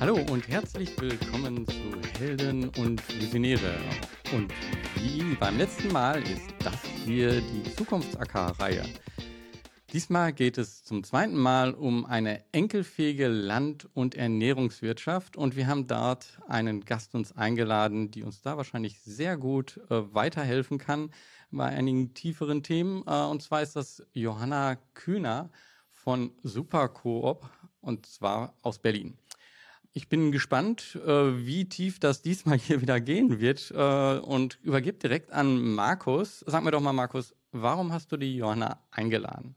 Hallo und herzlich willkommen zu Helden und Visionäre. Und wie beim letzten Mal ist das hier die Zukunfts-AK-Reihe. Diesmal geht es zum zweiten Mal um eine enkelfähige Land- und Ernährungswirtschaft und wir haben dort einen Gast uns eingeladen, die uns da wahrscheinlich sehr gut äh, weiterhelfen kann bei einigen tieferen Themen. Äh, und zwar ist das Johanna Kühner von Supercoop und zwar aus Berlin. Ich bin gespannt, äh, wie tief das diesmal hier wieder gehen wird äh, und übergebe direkt an Markus. Sag mir doch mal, Markus, warum hast du die Johanna eingeladen?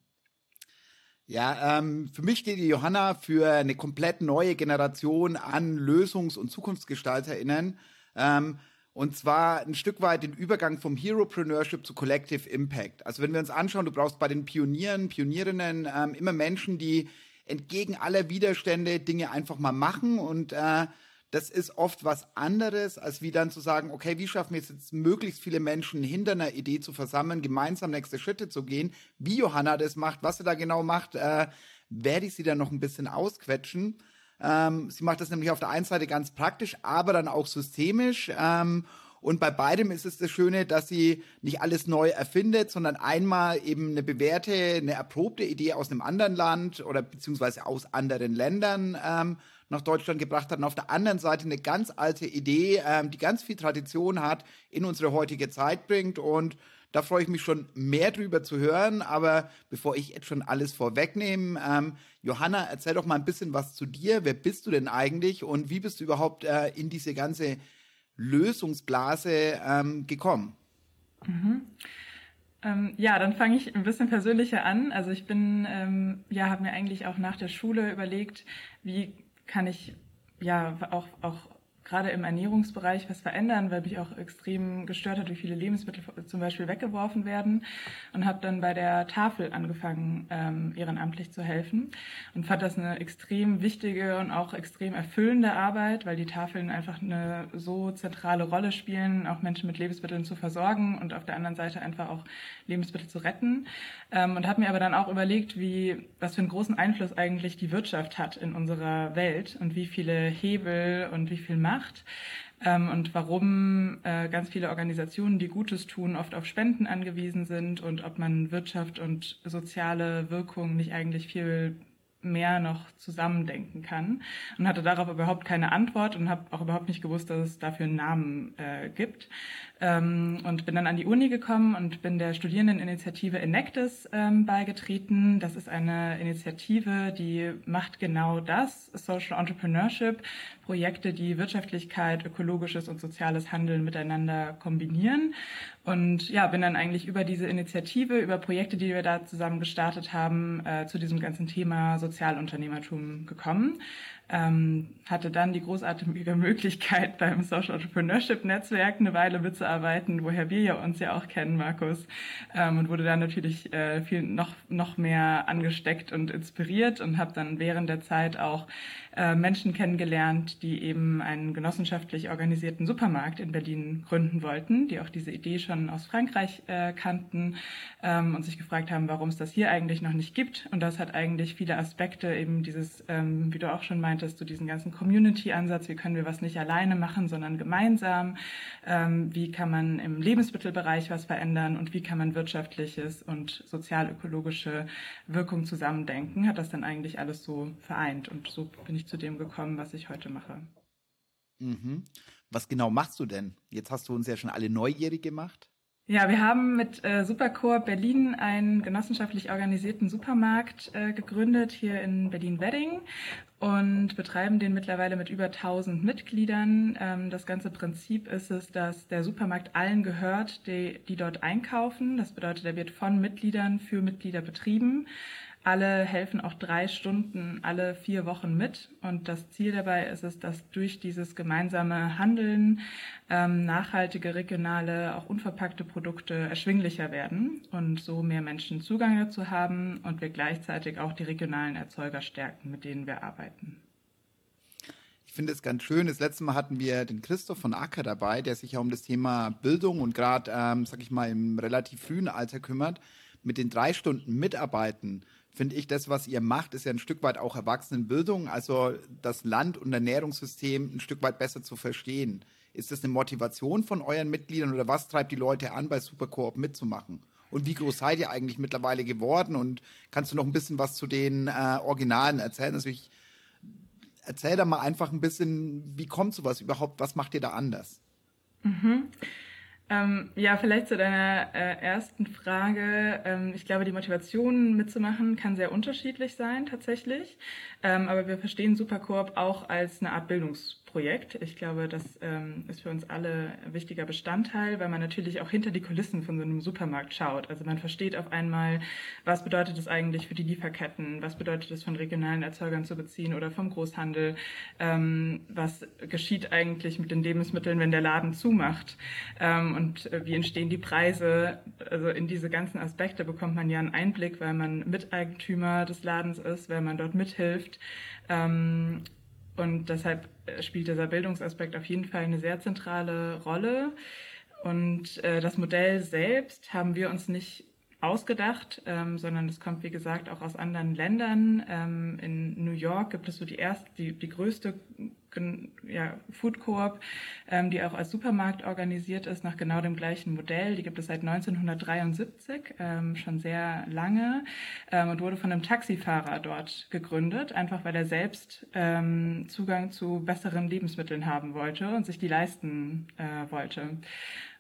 Ja, ähm, für mich steht die Johanna für eine komplett neue Generation an Lösungs- und ZukunftsgestalterInnen. Ähm, und zwar ein Stück weit den Übergang vom Heropreneurship zu Collective Impact. Also wenn wir uns anschauen, du brauchst bei den Pionieren, Pionierinnen ähm, immer Menschen, die entgegen aller Widerstände Dinge einfach mal machen und äh, das ist oft was anderes, als wie dann zu sagen, okay, wie schaffen wir es jetzt, möglichst viele Menschen hinter einer Idee zu versammeln, gemeinsam nächste Schritte zu gehen. Wie Johanna das macht, was sie da genau macht, äh, werde ich sie dann noch ein bisschen ausquetschen. Ähm, sie macht das nämlich auf der einen Seite ganz praktisch, aber dann auch systemisch. Ähm, und bei beidem ist es das Schöne, dass sie nicht alles neu erfindet, sondern einmal eben eine bewährte, eine erprobte Idee aus einem anderen Land oder beziehungsweise aus anderen Ländern ähm, nach Deutschland gebracht hat und auf der anderen Seite eine ganz alte Idee, ähm, die ganz viel Tradition hat, in unsere heutige Zeit bringt und da freue ich mich schon mehr drüber zu hören. Aber bevor ich jetzt schon alles vorwegnehme, ähm, Johanna, erzähl doch mal ein bisschen was zu dir. Wer bist du denn eigentlich und wie bist du überhaupt äh, in diese ganze Lösungsblase ähm, gekommen? Mhm. Ähm, ja, dann fange ich ein bisschen persönlicher an. Also ich bin, ähm, ja, habe mir eigentlich auch nach der Schule überlegt, wie kann ich ja auch, auch gerade im Ernährungsbereich was verändern, weil mich auch extrem gestört hat, wie viele Lebensmittel zum Beispiel weggeworfen werden und habe dann bei der Tafel angefangen, ähm, ehrenamtlich zu helfen und fand das eine extrem wichtige und auch extrem erfüllende Arbeit, weil die Tafeln einfach eine so zentrale Rolle spielen, auch Menschen mit Lebensmitteln zu versorgen und auf der anderen Seite einfach auch Lebensmittel zu retten. Ähm, und habe mir aber dann auch überlegt, wie was für einen großen Einfluss eigentlich die Wirtschaft hat in unserer Welt und wie viele Hebel und wie viel Macht macht ähm, und warum äh, ganz viele Organisationen, die Gutes tun, oft auf Spenden angewiesen sind und ob man Wirtschaft und soziale Wirkung nicht eigentlich viel mehr noch zusammendenken kann. Und hatte darauf überhaupt keine Antwort und habe auch überhaupt nicht gewusst, dass es dafür einen Namen äh, gibt ähm, und bin dann an die Uni gekommen und bin der Studierendeninitiative Enactus ähm, beigetreten. Das ist eine Initiative, die macht genau das, Social Entrepreneurship, Projekte, die Wirtschaftlichkeit, ökologisches und soziales Handeln miteinander kombinieren. Und ja, bin dann eigentlich über diese Initiative, über Projekte, die wir da zusammen gestartet haben, äh, zu diesem ganzen Thema Sozialunternehmertum gekommen ähm, hatte dann die großartige Möglichkeit, beim Social Entrepreneurship Netzwerk eine Weile mitzuarbeiten, woher wir ja uns ja auch kennen, Markus, ähm, und wurde dann natürlich äh, viel noch noch mehr angesteckt und inspiriert und habe dann während der Zeit auch äh, Menschen kennengelernt, die eben einen genossenschaftlich organisierten Supermarkt in Berlin gründen wollten, die auch diese Idee schon aus Frankreich äh, kannten ähm, und sich gefragt haben, warum es das hier eigentlich noch nicht gibt. Und das hat eigentlich viele Aspekte eben dieses, ähm, wie du auch schon meintest, so diesen ganzen Community-Ansatz, wie können wir was nicht alleine machen, sondern gemeinsam, ähm, wie kann man im Lebensmittelbereich was verändern und wie kann man wirtschaftliches und sozial-ökologische Wirkung zusammendenken, hat das dann eigentlich alles so vereint. Und so bin ich zu dem gekommen, was ich heute mache. Mhm. Was genau machst du denn? Jetzt hast du uns ja schon alle neugierig gemacht. Ja, wir haben mit äh, Supercore Berlin einen genossenschaftlich organisierten Supermarkt äh, gegründet hier in Berlin-Wedding und betreiben den mittlerweile mit über 1000 Mitgliedern. Ähm, das ganze Prinzip ist es, dass der Supermarkt allen gehört, die, die dort einkaufen. Das bedeutet, er wird von Mitgliedern für Mitglieder betrieben. Alle helfen auch drei Stunden alle vier Wochen mit. Und das Ziel dabei ist es, dass durch dieses gemeinsame Handeln ähm, nachhaltige, regionale, auch unverpackte Produkte erschwinglicher werden und so mehr Menschen Zugang dazu haben und wir gleichzeitig auch die regionalen Erzeuger stärken, mit denen wir arbeiten. Ich finde es ganz schön. Das letzte Mal hatten wir den Christoph von Acker dabei, der sich ja um das Thema Bildung und gerade, ähm, sag ich mal, im relativ frühen Alter kümmert. Mit den drei Stunden Mitarbeiten finde ich, das, was ihr macht, ist ja ein Stück weit auch Erwachsenenbildung, also das Land- und Ernährungssystem ein Stück weit besser zu verstehen. Ist das eine Motivation von euren Mitgliedern oder was treibt die Leute an, bei Supercoop mitzumachen? Und wie groß seid ihr eigentlich mittlerweile geworden? Und kannst du noch ein bisschen was zu den äh, Originalen erzählen? Also ich erzähl da mal einfach ein bisschen, wie kommt sowas überhaupt? Was macht ihr da anders? Mhm. Ähm, ja, vielleicht zu deiner äh, ersten Frage. Ähm, ich glaube, die Motivation mitzumachen kann sehr unterschiedlich sein tatsächlich. Ähm, aber wir verstehen Supercorp auch als eine Art Bildungs Projekt. Ich glaube, das ähm, ist für uns alle ein wichtiger Bestandteil, weil man natürlich auch hinter die Kulissen von so einem Supermarkt schaut. Also man versteht auf einmal, was bedeutet es eigentlich für die Lieferketten, was bedeutet es von regionalen Erzeugern zu beziehen oder vom Großhandel, ähm, was geschieht eigentlich mit den Lebensmitteln, wenn der Laden zumacht ähm, und äh, wie entstehen die Preise. Also in diese ganzen Aspekte bekommt man ja einen Einblick, weil man Miteigentümer des Ladens ist, weil man dort mithilft. Ähm, und deshalb äh, spielt dieser Bildungsaspekt auf jeden Fall eine sehr zentrale Rolle. Und äh, das Modell selbst haben wir uns nicht ausgedacht, ähm, sondern es kommt, wie gesagt, auch aus anderen Ländern. Ähm, in New York gibt es so die erste, die, die größte ja, Food Coop, ähm, die auch als Supermarkt organisiert ist, nach genau dem gleichen Modell. Die gibt es seit 1973, ähm, schon sehr lange, ähm, und wurde von einem Taxifahrer dort gegründet, einfach weil er selbst ähm, Zugang zu besseren Lebensmitteln haben wollte und sich die leisten äh, wollte.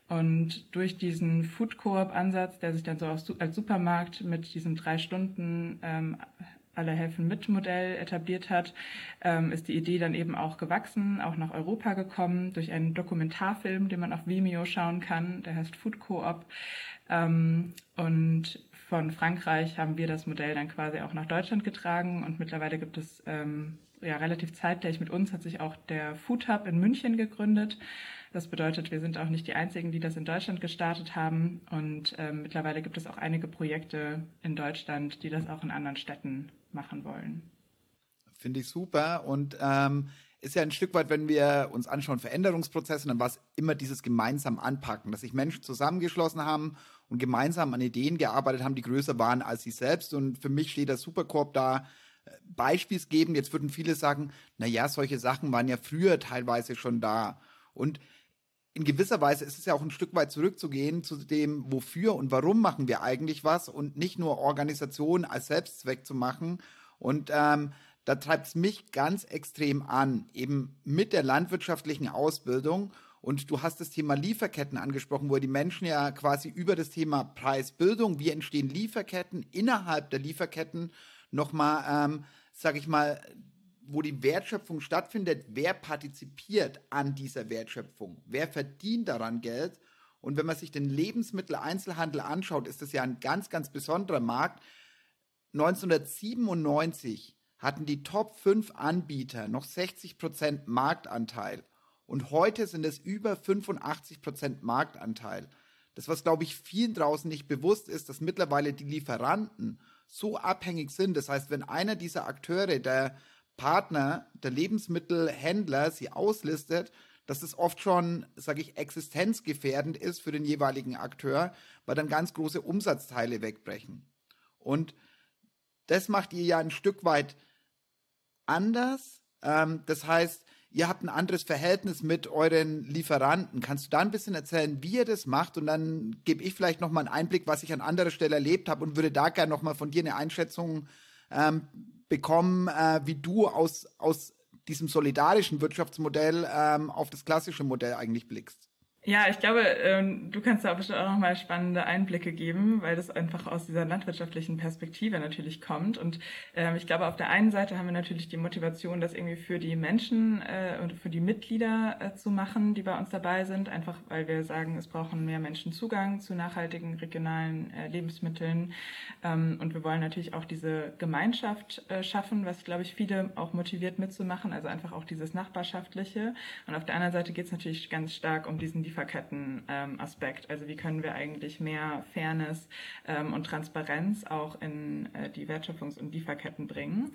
Und durch diesen Food Coop-Ansatz, der sich dann so als Supermarkt mit diesen drei Stunden ähm, alle helfen mit Modell etabliert hat, ähm, ist die Idee dann eben auch gewachsen, auch nach Europa gekommen durch einen Dokumentarfilm, den man auf Vimeo schauen kann. Der heißt Food Co-op. Ähm, und von Frankreich haben wir das Modell dann quasi auch nach Deutschland getragen und mittlerweile gibt es ähm, ja relativ zeitgleich mit uns hat sich auch der Food Hub in München gegründet. Das bedeutet, wir sind auch nicht die Einzigen, die das in Deutschland gestartet haben. Und ähm, mittlerweile gibt es auch einige Projekte in Deutschland, die das auch in anderen Städten machen wollen. Finde ich super. Und ähm, ist ja ein Stück weit, wenn wir uns anschauen, Veränderungsprozesse, dann war es immer dieses gemeinsam anpacken, dass sich Menschen zusammengeschlossen haben und gemeinsam an Ideen gearbeitet haben, die größer waren als sie selbst. Und für mich steht der Supercorp da äh, beispielsgebend. Jetzt würden viele sagen, na ja, solche Sachen waren ja früher teilweise schon da. Und in gewisser Weise ist es ja auch ein Stück weit zurückzugehen zu dem, wofür und warum machen wir eigentlich was und nicht nur Organisation als Selbstzweck zu machen. Und ähm, da treibt es mich ganz extrem an, eben mit der landwirtschaftlichen Ausbildung. Und du hast das Thema Lieferketten angesprochen, wo die Menschen ja quasi über das Thema Preisbildung, wie entstehen Lieferketten, innerhalb der Lieferketten nochmal, ähm, sag ich mal, wo die Wertschöpfung stattfindet, wer partizipiert an dieser Wertschöpfung, wer verdient daran Geld. Und wenn man sich den Lebensmitteleinzelhandel anschaut, ist das ja ein ganz, ganz besonderer Markt. 1997 hatten die Top 5 Anbieter noch 60 Prozent Marktanteil. Und heute sind es über 85 Prozent Marktanteil. Das, was, glaube ich, vielen draußen nicht bewusst ist, dass mittlerweile die Lieferanten so abhängig sind. Das heißt, wenn einer dieser Akteure, der Partner, der Lebensmittelhändler sie auslistet, dass es oft schon, sage ich, existenzgefährdend ist für den jeweiligen Akteur, weil dann ganz große Umsatzteile wegbrechen. Und das macht ihr ja ein Stück weit anders. Ähm, das heißt, ihr habt ein anderes Verhältnis mit euren Lieferanten. Kannst du da ein bisschen erzählen, wie ihr das macht? Und dann gebe ich vielleicht noch mal einen Einblick, was ich an anderer Stelle erlebt habe und würde da gerne noch mal von dir eine Einschätzung ähm, bekommen, äh, wie du aus, aus diesem solidarischen Wirtschaftsmodell ähm, auf das klassische Modell eigentlich blickst. Ja, ich glaube, ähm, du kannst da bestimmt auch nochmal spannende Einblicke geben, weil das einfach aus dieser landwirtschaftlichen Perspektive natürlich kommt. Und ähm, ich glaube, auf der einen Seite haben wir natürlich die Motivation, das irgendwie für die Menschen äh, und für die Mitglieder äh, zu machen, die bei uns dabei sind, einfach weil wir sagen, es brauchen mehr Menschen Zugang zu nachhaltigen regionalen äh, Lebensmitteln. Ähm, und wir wollen natürlich auch diese Gemeinschaft schaffen, was, glaube ich, viele auch motiviert mitzumachen, also einfach auch dieses Nachbarschaftliche. Und auf der anderen Seite geht es natürlich ganz stark um diesen Lieferketten-Aspekt. Ähm, also wie können wir eigentlich mehr Fairness ähm, und Transparenz auch in äh, die Wertschöpfungs- und Lieferketten bringen.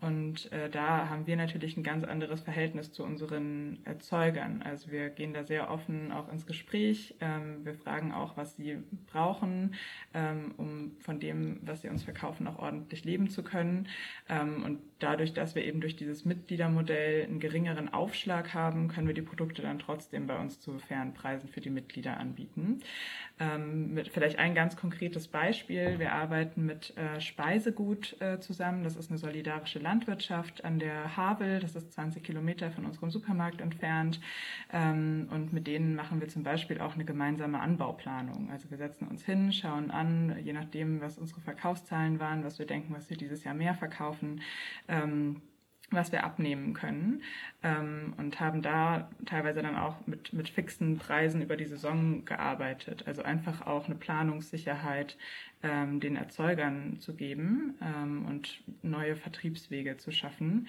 Und äh, da haben wir natürlich ein ganz anderes Verhältnis zu unseren Erzeugern. Also wir gehen da sehr offen auch ins Gespräch. Ähm, wir fragen auch, was sie brauchen, ähm, um von dem, was sie uns verkaufen, auch ordentlich leben zu können. Ähm, und dadurch, dass wir eben durch dieses Mitgliedermodell einen geringeren Aufschlag haben, können wir die Produkte dann trotzdem bei uns zu fairen Preisen für die Mitglieder anbieten. Ähm, mit vielleicht ein ganz konkretes Beispiel. Wir arbeiten mit äh, Speisegut äh, zusammen. Das ist eine solidarische Landwirtschaft an der Havel. Das ist 20 Kilometer von unserem Supermarkt entfernt. Ähm, und mit denen machen wir zum Beispiel auch eine gemeinsame Anbauplanung. Also wir setzen uns hin, schauen an, je nachdem, was unsere Verkaufszahlen waren, was wir denken, was wir dieses Jahr mehr verkaufen. Ähm, was wir abnehmen können ähm, und haben da teilweise dann auch mit, mit fixen Preisen über die Saison gearbeitet. Also einfach auch eine Planungssicherheit ähm, den Erzeugern zu geben ähm, und neue Vertriebswege zu schaffen.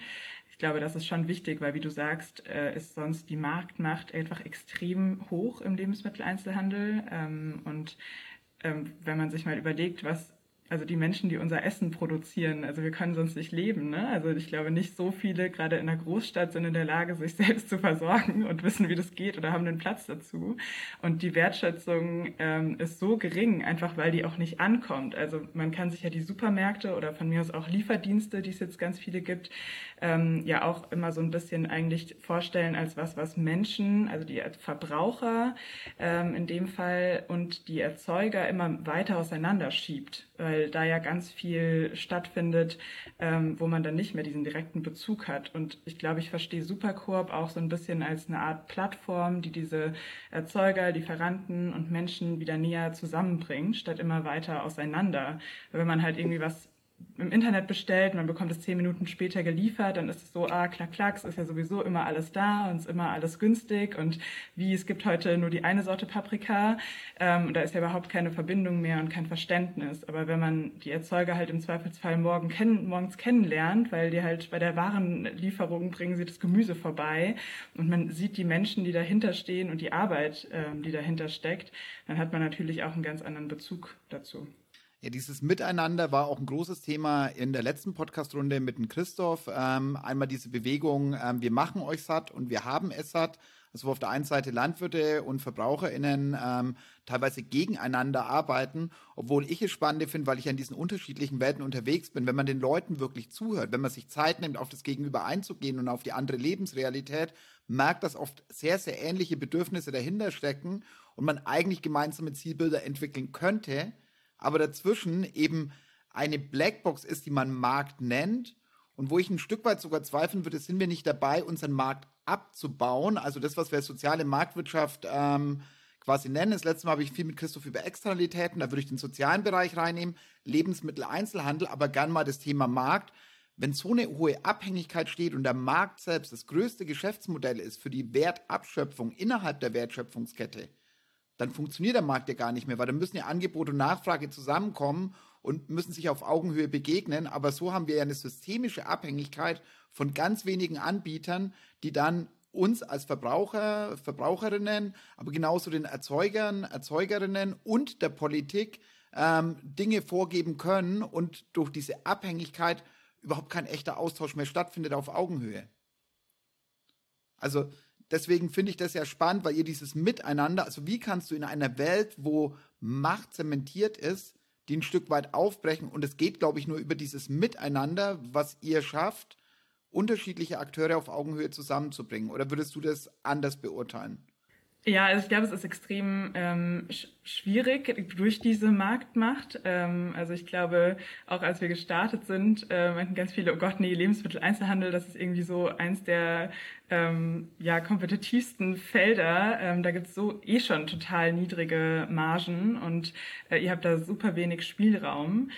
Ich glaube, das ist schon wichtig, weil wie du sagst, äh, ist sonst die Marktmacht einfach extrem hoch im Lebensmitteleinzelhandel ähm, und ähm, wenn man sich mal überlegt, was also die Menschen, die unser Essen produzieren. Also wir können sonst nicht leben. Ne? Also ich glaube, nicht so viele, gerade in der Großstadt, sind in der Lage, sich selbst zu versorgen und wissen, wie das geht oder haben den Platz dazu. Und die Wertschätzung ähm, ist so gering, einfach weil die auch nicht ankommt. Also man kann sich ja die Supermärkte oder von mir aus auch Lieferdienste, die es jetzt ganz viele gibt, ähm, ja auch immer so ein bisschen eigentlich vorstellen als was, was Menschen, also die Verbraucher ähm, in dem Fall und die Erzeuger immer weiter auseinander schiebt. Weil weil da ja ganz viel stattfindet, ähm, wo man dann nicht mehr diesen direkten Bezug hat. Und ich glaube, ich verstehe Supercoop auch so ein bisschen als eine Art Plattform, die diese Erzeuger, Lieferanten und Menschen wieder näher zusammenbringt, statt immer weiter auseinander. Wenn man halt irgendwie was im Internet bestellt, man bekommt es zehn Minuten später geliefert, dann ist es so, ah, klack, klack, es ist ja sowieso immer alles da und es ist immer alles günstig und wie, es gibt heute nur die eine Sorte Paprika ähm, da ist ja überhaupt keine Verbindung mehr und kein Verständnis. Aber wenn man die Erzeuger halt im Zweifelsfall morgen kenn morgens kennenlernt, weil die halt bei der Warenlieferung bringen sie das Gemüse vorbei und man sieht die Menschen, die dahinter stehen und die Arbeit, ähm, die dahinter steckt, dann hat man natürlich auch einen ganz anderen Bezug dazu. Ja, dieses Miteinander war auch ein großes Thema in der letzten Podcast-Runde mit dem Christoph. Ähm, einmal diese Bewegung, ähm, wir machen euch satt und wir haben es satt. Also wo auf der einen Seite Landwirte und VerbraucherInnen ähm, teilweise gegeneinander arbeiten, obwohl ich es spannend finde, weil ich an diesen unterschiedlichen Welten unterwegs bin. Wenn man den Leuten wirklich zuhört, wenn man sich Zeit nimmt, auf das Gegenüber einzugehen und auf die andere Lebensrealität, merkt, dass oft sehr, sehr ähnliche Bedürfnisse dahinter stecken und man eigentlich gemeinsame Zielbilder entwickeln könnte aber dazwischen eben eine Blackbox ist, die man Markt nennt und wo ich ein Stück weit sogar zweifeln würde, sind wir nicht dabei, unseren Markt abzubauen. Also das, was wir soziale Marktwirtschaft ähm, quasi nennen. Das letzte Mal habe ich viel mit Christoph über Externalitäten, da würde ich den sozialen Bereich reinnehmen, Lebensmitteleinzelhandel, aber gern mal das Thema Markt. Wenn so eine hohe Abhängigkeit steht und der Markt selbst das größte Geschäftsmodell ist für die Wertabschöpfung innerhalb der Wertschöpfungskette, dann funktioniert der Markt ja gar nicht mehr, weil dann müssen ja Angebot und Nachfrage zusammenkommen und müssen sich auf Augenhöhe begegnen. Aber so haben wir ja eine systemische Abhängigkeit von ganz wenigen Anbietern, die dann uns als Verbraucher, Verbraucherinnen, aber genauso den Erzeugern, Erzeugerinnen und der Politik ähm, Dinge vorgeben können und durch diese Abhängigkeit überhaupt kein echter Austausch mehr stattfindet auf Augenhöhe. Also deswegen finde ich das ja spannend, weil ihr dieses Miteinander, also wie kannst du in einer Welt, wo Macht zementiert ist, die ein Stück weit aufbrechen und es geht, glaube ich, nur über dieses Miteinander, was ihr schafft, unterschiedliche Akteure auf Augenhöhe zusammenzubringen. Oder würdest du das anders beurteilen? Ja, also ich glaube, es ist extrem ähm, schwierig durch diese Marktmacht. Ähm, also ich glaube, auch als wir gestartet sind, äh, meinten ganz viele, oh Gott, nee, Lebensmitteleinzelhandel, das ist irgendwie so eins der ähm, ja, kompetitivsten Felder. Ähm, da gibt's so eh schon total niedrige Margen und äh, ihr habt da super wenig Spielraum.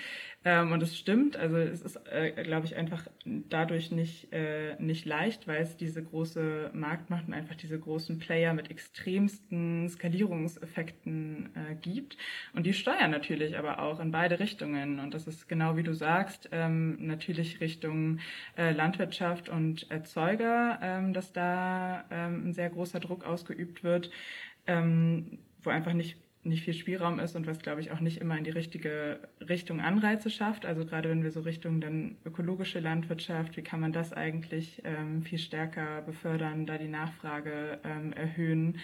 Ähm, und es stimmt, also es ist, äh, glaube ich, einfach dadurch nicht, äh, nicht leicht, weil es diese große Marktmacht und einfach diese großen Player mit extremsten Skalierungseffekten äh, gibt. Und die steuern natürlich aber auch in beide Richtungen. Und das ist genau wie du sagst, ähm, natürlich Richtung äh, Landwirtschaft und Erzeuger, ähm, dass da ähm, ein sehr großer Druck ausgeübt wird. ähm, wo einfach nicht nicht viel Spielraum ist und was, glaube ich, auch nicht immer in die richtige Richtung Anreize schafft. Also gerade wenn wir so Richtung dann ökologische Landwirtschaft, wie kann man das eigentlich ähm, viel stärker befördern, da die Nachfrage ähm, erhöhen,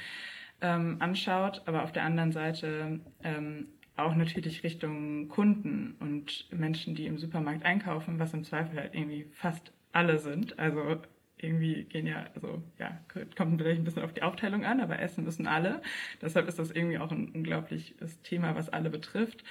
ähm, anschaut. Aber auf der anderen Seite ähm, auch natürlich Richtung Kunden und Menschen, die im Supermarkt einkaufen, was im Zweifel halt irgendwie fast alle sind. Also irgendwie gehen ja, also ja, kommt vielleicht ein bisschen auf die Aufteilung an, aber essen müssen alle. Deshalb ist das irgendwie auch ein unglaubliches Thema, was alle betrifft.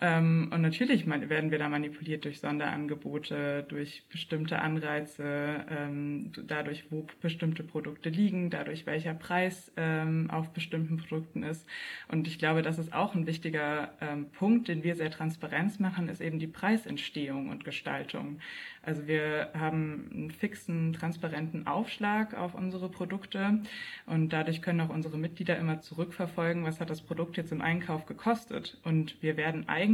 Ähm, und natürlich werden wir da manipuliert durch Sonderangebote, durch bestimmte Anreize, ähm, dadurch, wo bestimmte Produkte liegen, dadurch, welcher Preis ähm, auf bestimmten Produkten ist. Und ich glaube, das ist auch ein wichtiger Punkt, den wir sehr transparent machen, ist eben die Preisentstehung und Gestaltung. Also wir haben einen fixen, transparenten Aufschlag auf unsere Produkte und dadurch können auch unsere Mitglieder immer zurückverfolgen, was hat das Produkt jetzt im Einkauf gekostet. Und wir werden eigentlich,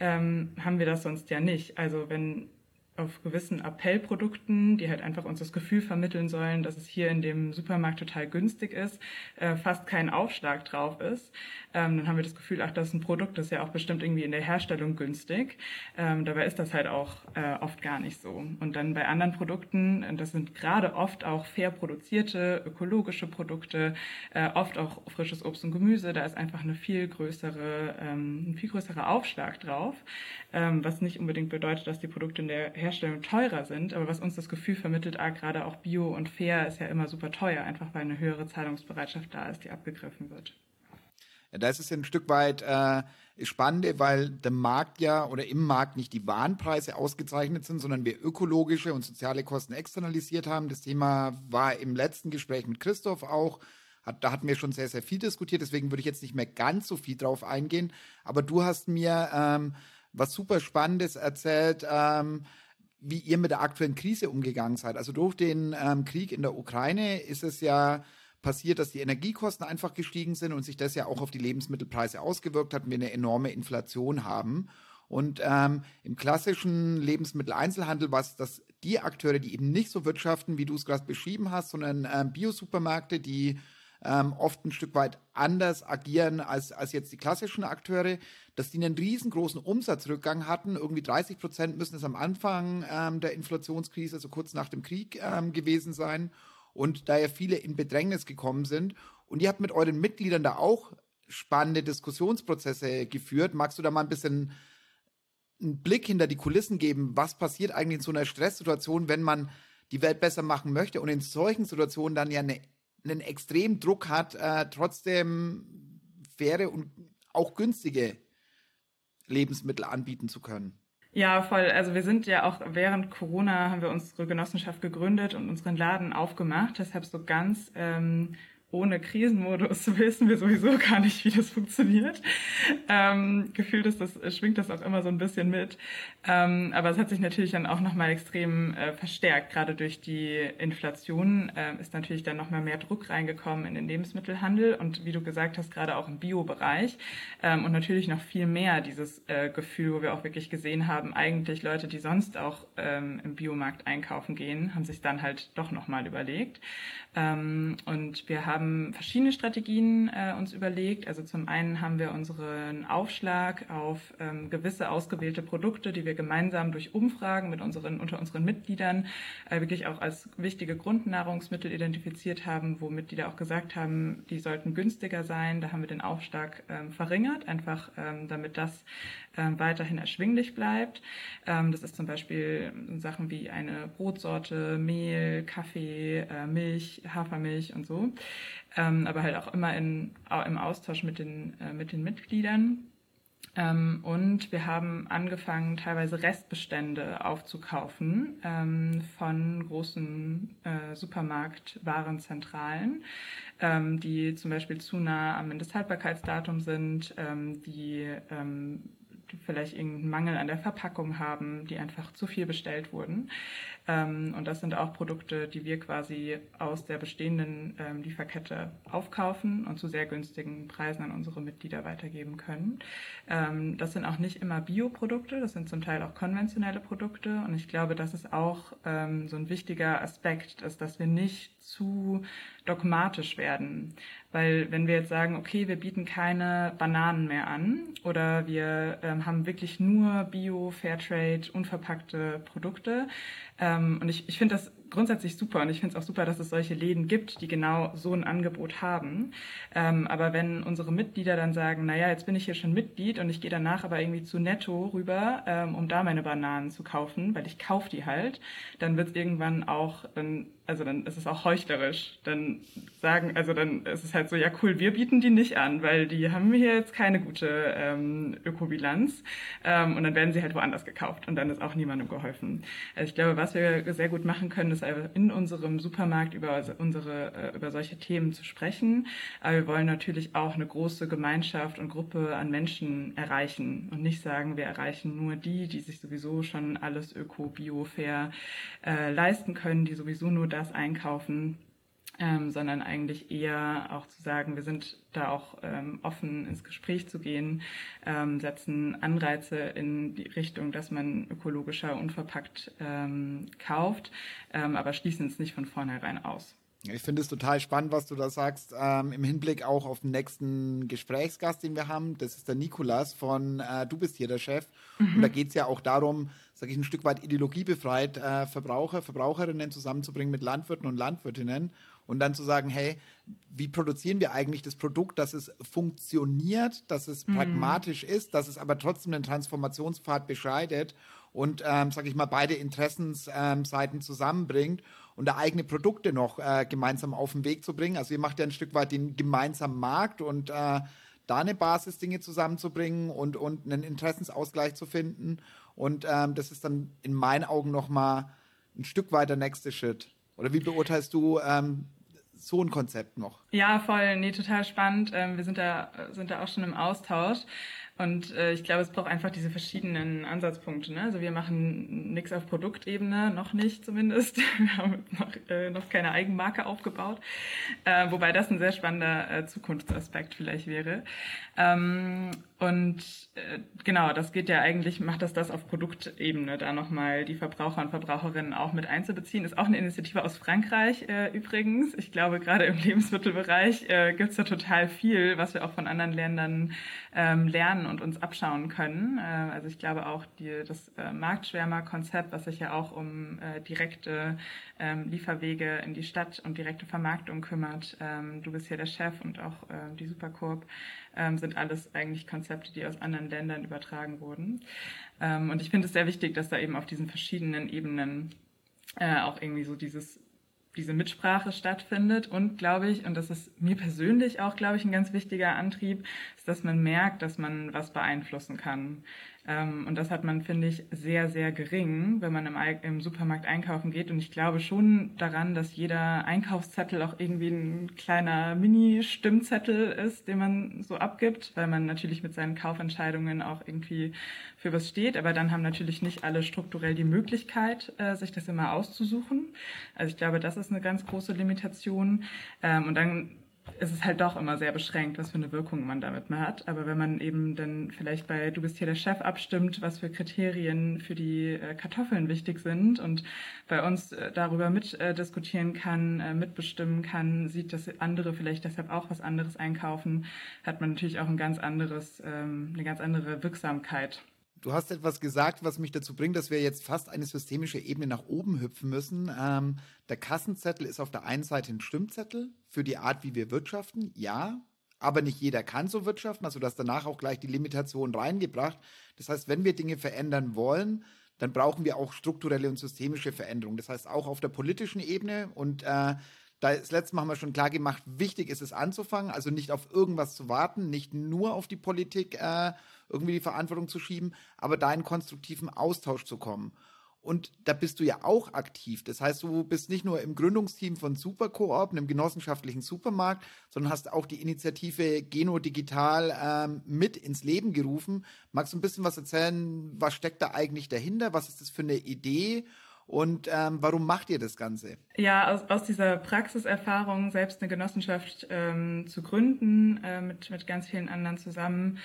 ähm, haben wir das sonst ja nicht. Also wenn auf gewissen Appellprodukten, die halt einfach uns das Gefühl vermitteln sollen, dass es hier in dem Supermarkt total günstig ist, äh, fast kein Aufschlag drauf ist. Ähm, dann haben wir das Gefühl, ach, das ist ein Produkt, das ist ja auch bestimmt irgendwie in der Herstellung günstig. Ähm, dabei ist das halt auch äh, oft gar nicht so. Und dann bei anderen Produkten, das sind gerade oft auch fair produzierte, ökologische Produkte, äh, oft auch frisches Obst und Gemüse, da ist einfach eine viel größere, ähm, ein viel größerer Aufschlag drauf, ähm, was nicht unbedingt bedeutet, dass die Produkte in der Herstellung teurer sind, aber was uns das Gefühl vermittelt, ah, gerade auch Bio und Fair ist ja immer super teuer, einfach weil eine höhere Zahlungsbereitschaft da ist, die abgegriffen wird. Ja, das ist ein Stück weit äh, spannend, weil der Markt ja oder im Markt nicht die Warenpreise ausgezeichnet sind, sondern wir ökologische und soziale Kosten externalisiert haben. Das Thema war im letzten Gespräch mit Christoph auch. Hat, da hatten wir schon sehr, sehr viel diskutiert, deswegen würde ich jetzt nicht mehr ganz so viel drauf eingehen. Aber du hast mir ähm, was super Spannendes erzählt. Ähm, wie ihr mit der aktuellen Krise umgegangen seid. Also durch den ähm, Krieg in der Ukraine ist es ja passiert, dass die Energiekosten einfach gestiegen sind und sich das ja auch auf die Lebensmittelpreise ausgewirkt hat und wir eine enorme Inflation haben. Und ähm, im klassischen Lebensmitteleinzelhandel war es, dass die Akteure, die eben nicht so wirtschaften, wie du es gerade beschrieben hast, sondern ähm, Biosupermärkte, die ähm, oft ein Stück weit anders agieren als, als jetzt die klassischen Akteure, dass die einen riesengroßen Umsatzrückgang hatten. Irgendwie 30 Prozent müssen es am Anfang ähm, der Inflationskrise, also kurz nach dem Krieg ähm, gewesen sein. Und da ja viele in Bedrängnis gekommen sind. Und ihr habt mit euren Mitgliedern da auch spannende Diskussionsprozesse geführt. Magst du da mal ein bisschen einen Blick hinter die Kulissen geben? Was passiert eigentlich in so einer Stresssituation, wenn man die Welt besser machen möchte und in solchen Situationen dann ja eine einen extremen Druck hat, äh, trotzdem faire und auch günstige Lebensmittel anbieten zu können. Ja, voll. Also wir sind ja auch während Corona haben wir unsere Genossenschaft gegründet und unseren Laden aufgemacht. Deshalb so ganz ähm, ohne Krisenmodus wissen wir sowieso gar nicht, wie das funktioniert. Ähm, gefühlt ist das, schwingt das auch immer so ein bisschen mit. Ähm, aber es hat sich natürlich dann auch nochmal extrem äh, verstärkt. Gerade durch die Inflation äh, ist natürlich dann nochmal mehr Druck reingekommen in den Lebensmittelhandel und wie du gesagt hast, gerade auch im Bio-Bereich. Ähm, und natürlich noch viel mehr dieses äh, Gefühl, wo wir auch wirklich gesehen haben, eigentlich Leute, die sonst auch ähm, im Biomarkt einkaufen gehen, haben sich dann halt doch nochmal überlegt. Ähm, und wir haben verschiedene Strategien äh, uns überlegt. Also zum einen haben wir unseren Aufschlag auf ähm, gewisse ausgewählte Produkte, die wir gemeinsam durch Umfragen mit unseren, unter unseren Mitgliedern äh, wirklich auch als wichtige Grundnahrungsmittel identifiziert haben, wo Mitglieder auch gesagt haben, die sollten günstiger sein. Da haben wir den Aufschlag ähm, verringert, einfach ähm, damit das ähm, weiterhin erschwinglich bleibt. Ähm, das ist zum Beispiel Sachen wie eine Brotsorte, Mehl, Kaffee, äh, Milch, Hafermilch und so. Ähm, aber halt auch immer in, im Austausch mit den, äh, mit den Mitgliedern. Ähm, und wir haben angefangen, teilweise Restbestände aufzukaufen ähm, von großen äh, Supermarktwarenzentralen, ähm, die zum Beispiel zu nah am Mindesthaltbarkeitsdatum sind, ähm, die ähm, vielleicht irgendeinen Mangel an der Verpackung haben, die einfach zu viel bestellt wurden. Ähm, und das sind auch Produkte, die wir quasi aus der bestehenden ähm, Lieferkette aufkaufen und zu sehr günstigen Preisen an unsere Mitglieder weitergeben können. Ähm, das sind auch nicht immer Bioprodukte, das sind zum Teil auch konventionelle Produkte. Und ich glaube, das ist auch so ein wichtiger Aspekt, ist, dass wir nicht zu dogmatisch werden. Weil wenn wir jetzt sagen, okay, wir bieten keine Bananen mehr an oder wir haben wirklich nur Bio, Fairtrade, unverpackte Produkte. Ähm, und ich, ich finde das grundsätzlich super und ich finde es auch super, dass es solche Läden gibt, die genau so ein Angebot haben. Ähm, aber wenn unsere Mitglieder dann sagen, naja, jetzt bin ich hier schon Mitglied und ich gehe danach aber irgendwie zu Netto rüber, ähm, um da meine Bananen zu kaufen, weil ich kaufe die halt, dann wird es irgendwann auch, dann also dann ist es auch heuchlerisch. Dann sagen, also dann ist es halt so, ja cool, wir bieten die nicht an, weil die haben hier jetzt keine gute ähm, Ökobilanz ähm, und dann werden sie halt woanders gekauft und dann ist auch niemandem geholfen. Also ich glaube, was wir sehr gut machen können, ist in unserem Supermarkt über unsere äh, über solche Themen zu sprechen. Aber wir wollen natürlich auch eine große Gemeinschaft und Gruppe an Menschen erreichen und nicht sagen, wir erreichen nur die, die sich sowieso schon alles öko, bio, fair äh, leisten können, die sowieso nur das einkaufen, ähm, sondern eigentlich eher auch zu sagen, wir sind da auch ähm, offen ins Gespräch zu gehen, ähm, setzen Anreize in die Richtung, dass man ökologischer unverpackt ähm, kauft, ähm, aber schließen es nicht von vornherein aus. Ich finde es total spannend, was du da sagst, ähm, im Hinblick auch auf den nächsten Gesprächsgast, den wir haben. Das ist der Nikolas von äh, Du bist hier der Chef. Mhm. Und da geht es ja auch darum, sage ich, ein Stück weit ideologiebefreit äh, Verbraucher, Verbraucherinnen zusammenzubringen mit Landwirten und Landwirtinnen und dann zu sagen, hey, wie produzieren wir eigentlich das Produkt, dass es funktioniert, dass es mhm. pragmatisch ist, dass es aber trotzdem den Transformationspfad beschreitet und, ähm, sage ich mal, beide Interessensseiten ähm, zusammenbringt und da eigene Produkte noch äh, gemeinsam auf den Weg zu bringen. Also ihr macht ja ein Stück weit den gemeinsamen Markt und äh, da eine Basis, Dinge zusammenzubringen und, und einen Interessensausgleich zu finden. Und ähm, das ist dann in meinen Augen nochmal ein Stück weit der nächste Schritt. Oder wie beurteilst du ähm, so ein Konzept noch? Ja, voll, nee, total spannend. Ähm, wir sind da, sind da auch schon im Austausch. Und äh, ich glaube, es braucht einfach diese verschiedenen Ansatzpunkte. Ne? Also wir machen nichts auf Produktebene, noch nicht zumindest. Wir haben noch, äh, noch keine Eigenmarke aufgebaut. Äh, wobei das ein sehr spannender äh, Zukunftsaspekt vielleicht wäre. Ähm, und äh, genau, das geht ja eigentlich, macht das das auf Produktebene, da nochmal die Verbraucher und Verbraucherinnen auch mit einzubeziehen. Ist auch eine Initiative aus Frankreich äh, übrigens. Ich glaube, gerade im Lebensmittelbereich äh, gibt es da total viel, was wir auch von anderen Ländern ähm, lernen und uns abschauen können. Äh, also ich glaube auch die, das äh, Marktschwärmer-Konzept, was sich ja auch um äh, direkte ähm, Lieferwege in die Stadt und direkte Vermarktung kümmert. Ähm, du bist hier der Chef und auch äh, die Supercorp ähm, sind alles eigentlich Konzepte, die aus anderen Ländern übertragen wurden. Ähm, und ich finde es sehr wichtig, dass da eben auf diesen verschiedenen Ebenen äh, auch irgendwie so dieses diese Mitsprache stattfindet und glaube ich, und das ist mir persönlich auch, glaube ich, ein ganz wichtiger Antrieb, ist, dass man merkt, dass man was beeinflussen kann. Ähm, und das hat man, finde ich, sehr, sehr gering, wenn man im, im, Supermarkt einkaufen geht. Und ich glaube schon daran, dass jeder Einkaufszettel auch irgendwie ein kleiner Mini-Stimmzettel ist, den man so abgibt, weil man natürlich mit seinen Kaufentscheidungen auch irgendwie für was steht. Aber dann haben natürlich nicht alle strukturell die Möglichkeit, äh, sich das immer auszusuchen. Also ich glaube, das ist eine ganz große Limitation. Ähm, und dann ist es halt doch immer sehr beschränkt, was für eine Wirkung man damit mal hat. Aber wenn man eben dann vielleicht bei Du bist hier der Chef abstimmt, was für Kriterien für die äh, Kartoffeln wichtig sind und bei uns äh, darüber mitdiskutieren äh, kann, mitbestimmen kann, sieht, dass andere vielleicht deshalb auch was anderes einkaufen, hat man natürlich auch ein ganz anderes, ähm, eine ganz andere Wirksamkeit Du hast etwas gesagt, was mich dazu bringt, dass wir jetzt fast eine systemische Ebene nach oben hüpfen müssen. Ähm, der Kassenzettel ist auf der einen Seite ein Stimmzettel für die Art, wie wir wirtschaften, ja, aber nicht jeder kann so wirtschaften, also du hast danach auch gleich die Limitation reingebracht. Das heißt, wenn wir Dinge verändern wollen, dann brauchen wir auch strukturelle und systemische Veränderungen. Das heißt auch auf der politischen Ebene und äh, das letzte Mal haben wir schon klar gemacht, wichtig ist es anzufangen, also nicht auf irgendwas zu warten, nicht nur auf die Politik äh, irgendwie die Verantwortung zu schieben, aber da in konstruktiven Austausch zu kommen. Und da bist du ja auch aktiv. Das heißt, du bist nicht nur im Gründungsteam von Supercoop, einem genossenschaftlichen Supermarkt, sondern hast auch die Initiative Geno Digital ähm, mit ins Leben gerufen. Magst du ein bisschen was erzählen? Was steckt da eigentlich dahinter? Was ist das für eine Idee? Und ähm, warum macht ihr das Ganze? Ja, aus, aus dieser Praxiserfahrung, selbst eine Genossenschaft ähm, zu gründen, äh, mit, mit ganz vielen anderen zusammen,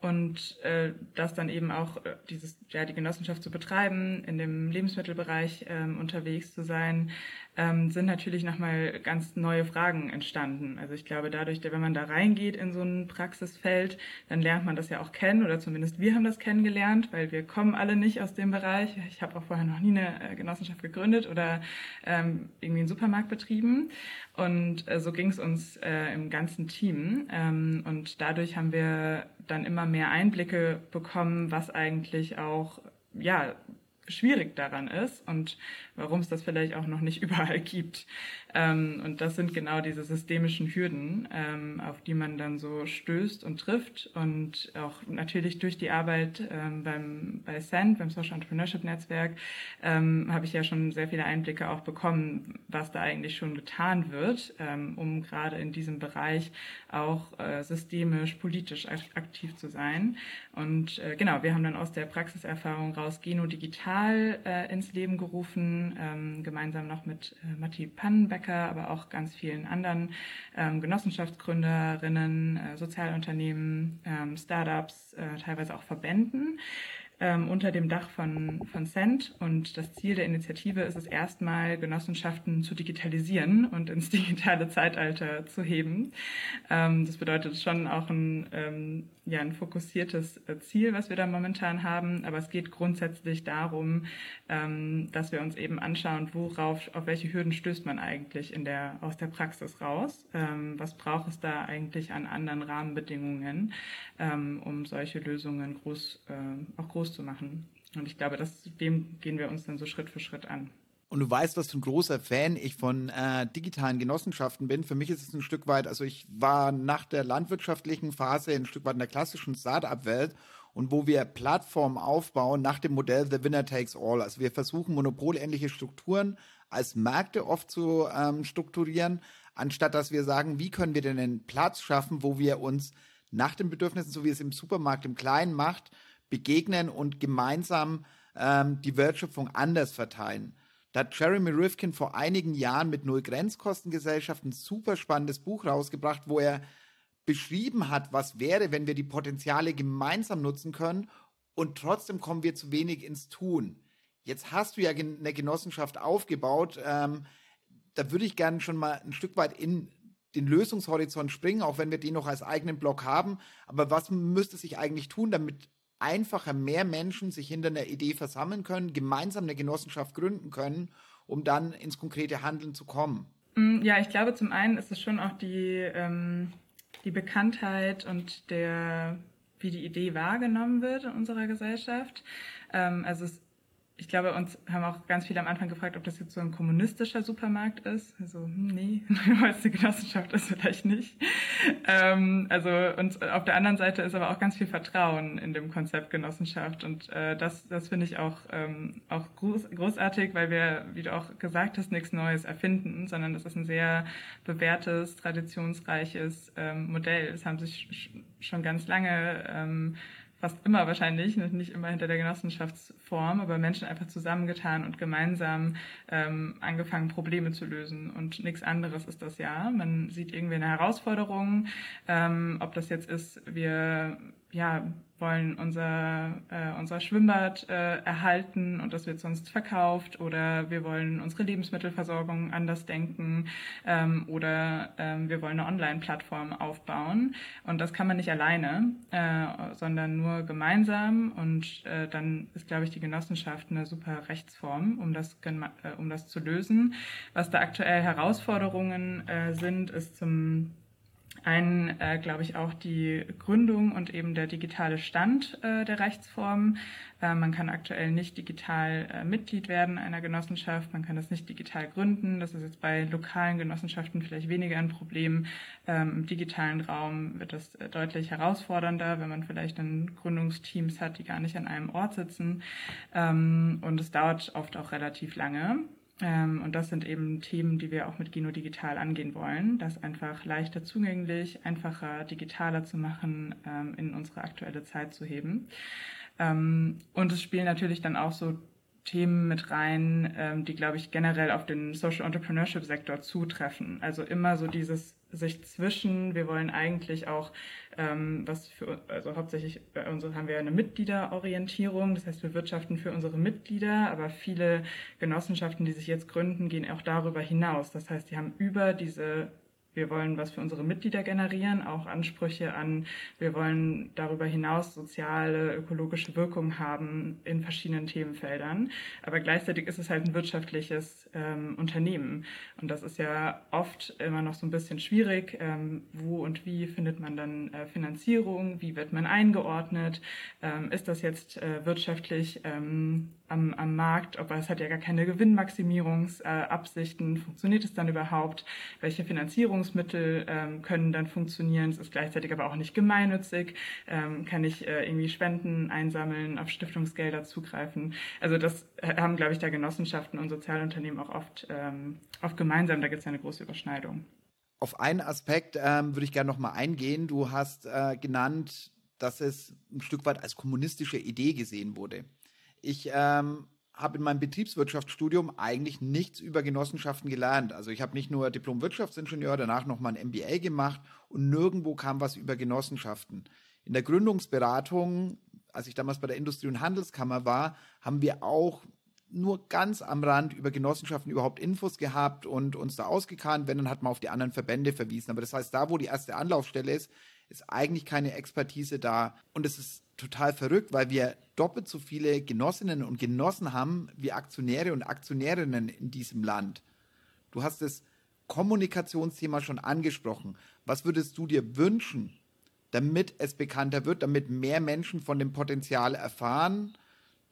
und äh, das dann eben auch äh, dieses ja die Genossenschaft zu betreiben, in dem Lebensmittelbereich ähm, unterwegs zu sein, ähm, sind natürlich nochmal ganz neue Fragen entstanden. Also ich glaube, dadurch, wenn man da reingeht in so ein Praxisfeld, dann lernt man das ja auch kennen oder zumindest wir haben das kennengelernt, weil wir kommen alle nicht aus dem Bereich. Ich habe auch vorher noch nie eine äh, Genossenschaft gegründet oder ähm, irgendwie einen Supermarkt betrieben. Und äh, so ging es uns äh, im ganzen Team. Ähm, und dadurch haben wir dann immer mehr Einblicke bekommen, was eigentlich auch ja schwierig daran ist und warum es das vielleicht auch noch nicht überall gibt. Ähm, und das sind genau diese systemischen Hürden, ähm, auf die man dann so stößt und trifft. Und auch natürlich durch die Arbeit ähm, beim, bei SEND, beim Social Entrepreneurship Netzwerk, ähm, habe ich ja schon sehr viele Einblicke auch bekommen, was da eigentlich schon getan wird, ähm, um gerade in diesem Bereich auch äh, systemisch, politisch aktiv zu sein. Und äh, genau, wir haben dann aus der Praxiserfahrung raus Geno Digital äh, ins Leben gerufen, ähm, gemeinsam noch mit äh, Matti Pannenbecker aber auch ganz vielen anderen ähm, Genossenschaftsgründerinnen, äh, Sozialunternehmen, ähm, Startups, äh, teilweise auch Verbänden ähm, unter dem Dach von, von Cent. Und das Ziel der Initiative ist es erstmal, Genossenschaften zu digitalisieren und ins digitale Zeitalter zu heben. Ähm, das bedeutet schon auch ein, ähm, ja, ein fokussiertes äh, Ziel, was wir da momentan haben. Aber es geht grundsätzlich darum, ähm, dass wir uns eben anschauen, worauf, auf welche Hürden stößt man eigentlich in der, aus der Praxis raus? Ähm, was braucht es da eigentlich an anderen Rahmenbedingungen, ähm, um solche Lösungen groß, äh, auch groß zu machen. Und ich glaube, das, dem gehen wir uns dann so Schritt für Schritt an. Und du weißt, was für ein großer Fan ich von äh, digitalen Genossenschaften bin. Für mich ist es ein Stück weit, also ich war nach der landwirtschaftlichen Phase ein Stück weit in der klassischen Start-up-Welt und wo wir Plattformen aufbauen nach dem Modell The Winner Takes All. Also wir versuchen monopolähnliche Strukturen als Märkte oft zu ähm, strukturieren, anstatt dass wir sagen, wie können wir denn einen Platz schaffen, wo wir uns nach den Bedürfnissen, so wie es im Supermarkt im Kleinen macht, begegnen und gemeinsam ähm, die Wertschöpfung anders verteilen. Da hat Jeremy Rifkin vor einigen Jahren mit Null Grenzkostengesellschaft ein super spannendes Buch rausgebracht, wo er beschrieben hat, was wäre, wenn wir die Potenziale gemeinsam nutzen können und trotzdem kommen wir zu wenig ins Tun. Jetzt hast du ja eine Genossenschaft aufgebaut. Ähm, da würde ich gerne schon mal ein Stück weit in den Lösungshorizont springen, auch wenn wir den noch als eigenen Block haben. Aber was müsste sich eigentlich tun, damit einfacher mehr Menschen sich hinter einer Idee versammeln können, gemeinsam eine Genossenschaft gründen können, um dann ins konkrete Handeln zu kommen? Mm, ja, ich glaube, zum einen ist es schon auch die, ähm, die Bekanntheit und der, wie die Idee wahrgenommen wird in unserer Gesellschaft. Ähm, also es ich glaube, uns haben auch ganz viele am Anfang gefragt, ob das jetzt so ein kommunistischer Supermarkt ist. Also, hm, nee, neueste Genossenschaft ist vielleicht nicht. Ähm, also, und auf der anderen Seite ist aber auch ganz viel Vertrauen in dem Konzept Genossenschaft. Und äh, das, das finde ich auch, ähm, auch groß, großartig, weil wir, wie du auch gesagt hast, nichts Neues erfinden, sondern das ist ein sehr bewährtes, traditionsreiches ähm, Modell. Es haben sich schon ganz lange ähm, fast immer wahrscheinlich, nicht immer hinter der Genossenschaftsform, aber Menschen einfach zusammengetan und gemeinsam ähm, angefangen, Probleme zu lösen. Und nichts anderes ist das ja. Man sieht irgendwie eine Herausforderung, ähm, ob das jetzt ist, wir ja, wollen unser, äh, unser Schwimmbad äh, erhalten und das wird sonst verkauft oder wir wollen unsere Lebensmittelversorgung anders denken ähm, oder ähm, wir wollen eine Online-Plattform aufbauen und das kann man nicht alleine, äh, sondern nur gemeinsam und äh, dann ist, glaube ich, die Genossenschaft eine super Rechtsform, um das, äh, um das zu lösen. Was da aktuell Herausforderungen äh, sind, ist zum einen, äh, glaube ich, auch die Gründung und eben der digitale Stand äh, der Rechtsform. Äh, man kann aktuell nicht digital äh, Mitglied werden einer Genossenschaft, man kann das nicht digital gründen. Das ist jetzt bei lokalen Genossenschaften vielleicht weniger ein Problem. Ähm, Im digitalen Raum wird das äh, deutlich herausfordernder, wenn man vielleicht dann Gründungsteams hat, die gar nicht an einem Ort sitzen. Ähm, und es dauert oft auch relativ lange. Ähm, und das sind eben Themen, die wir auch mit Geno Digital angehen wollen, das einfach leichter zugänglich, einfacher, digitaler zu machen, ähm, in unsere aktuelle Zeit zu heben. Ähm, und es spielen natürlich dann auch so Themen mit rein, die, glaube ich, generell auf den Social Entrepreneurship Sektor zutreffen. Also immer so dieses sich zwischen, wir wollen eigentlich auch, ähm, was für, also hauptsächlich bei uns haben wir eine Mitgliederorientierung, das heißt, wir wirtschaften für unsere Mitglieder, aber viele Genossenschaften, die sich jetzt gründen, gehen auch darüber hinaus. Das heißt, die haben über diese wir wollen was für unsere Mitglieder generieren, auch Ansprüche an, wir wollen darüber hinaus soziale, ökologische Wirkung haben in verschiedenen Themenfeldern. Aber gleichzeitig ist es halt ein wirtschaftliches ähm, Unternehmen. Und das ist ja oft immer noch so ein bisschen schwierig. Ähm, wo und wie findet man dann äh, Finanzierung? Wie wird man eingeordnet? Ähm, ist das jetzt äh, wirtschaftlich ähm, am, am Markt, aber es hat ja gar keine Gewinnmaximierungsabsichten. Äh, Funktioniert es dann überhaupt? Welche Finanzierungsmittel ähm, können dann funktionieren? Es ist gleichzeitig aber auch nicht gemeinnützig. Ähm, kann ich äh, irgendwie Spenden einsammeln, auf Stiftungsgelder zugreifen? Also das haben, glaube ich, da Genossenschaften und Sozialunternehmen auch oft, ähm, oft gemeinsam. Da gibt es ja eine große Überschneidung. Auf einen Aspekt ähm, würde ich gerne noch mal eingehen. Du hast äh, genannt, dass es ein Stück weit als kommunistische Idee gesehen wurde. Ich ähm, habe in meinem Betriebswirtschaftsstudium eigentlich nichts über Genossenschaften gelernt. Also ich habe nicht nur Diplom-Wirtschaftsingenieur, danach nochmal ein MBA gemacht und nirgendwo kam was über Genossenschaften. In der Gründungsberatung, als ich damals bei der Industrie- und Handelskammer war, haben wir auch nur ganz am Rand über Genossenschaften überhaupt Infos gehabt und uns da ausgekannt. Wenn, dann hat man auf die anderen Verbände verwiesen. Aber das heißt, da, wo die erste Anlaufstelle ist, ist eigentlich keine Expertise da. Und es ist total verrückt, weil wir doppelt so viele Genossinnen und Genossen haben wie Aktionäre und Aktionärinnen in diesem Land. Du hast das Kommunikationsthema schon angesprochen. Was würdest du dir wünschen, damit es bekannter wird, damit mehr Menschen von dem Potenzial erfahren,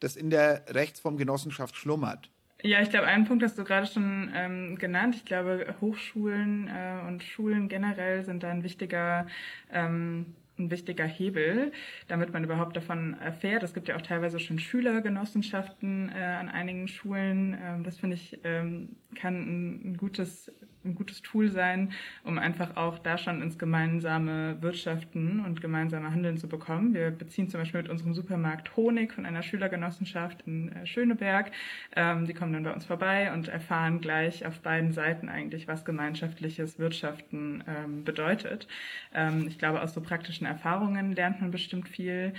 das in der Rechtsform Genossenschaft schlummert? Ja, ich glaube, einen Punkt hast du gerade schon ähm, genannt. Ich glaube, Hochschulen äh, und Schulen generell sind da ein wichtiger ähm, ein wichtiger Hebel, damit man überhaupt davon erfährt. Es gibt ja auch teilweise schon Schülergenossenschaften äh, an einigen Schulen. Ähm, das finde ich ähm, kann ein, ein, gutes ein gutes Tool sein, um einfach auch da schon ins gemeinsame Wirtschaften und gemeinsame Handeln zu bekommen. Wir beziehen zum Beispiel mit unserem Supermarkt Honig von einer Schülergenossenschaft in äh, Schöneberg. Ähm, die kommen dann bei uns vorbei und erfahren gleich auf beiden Seiten eigentlich, was gemeinschaftliches Wirtschaften ähm, bedeutet. Ähm, ich glaube, aus so praktischen Erfahrungen lernt man bestimmt viel.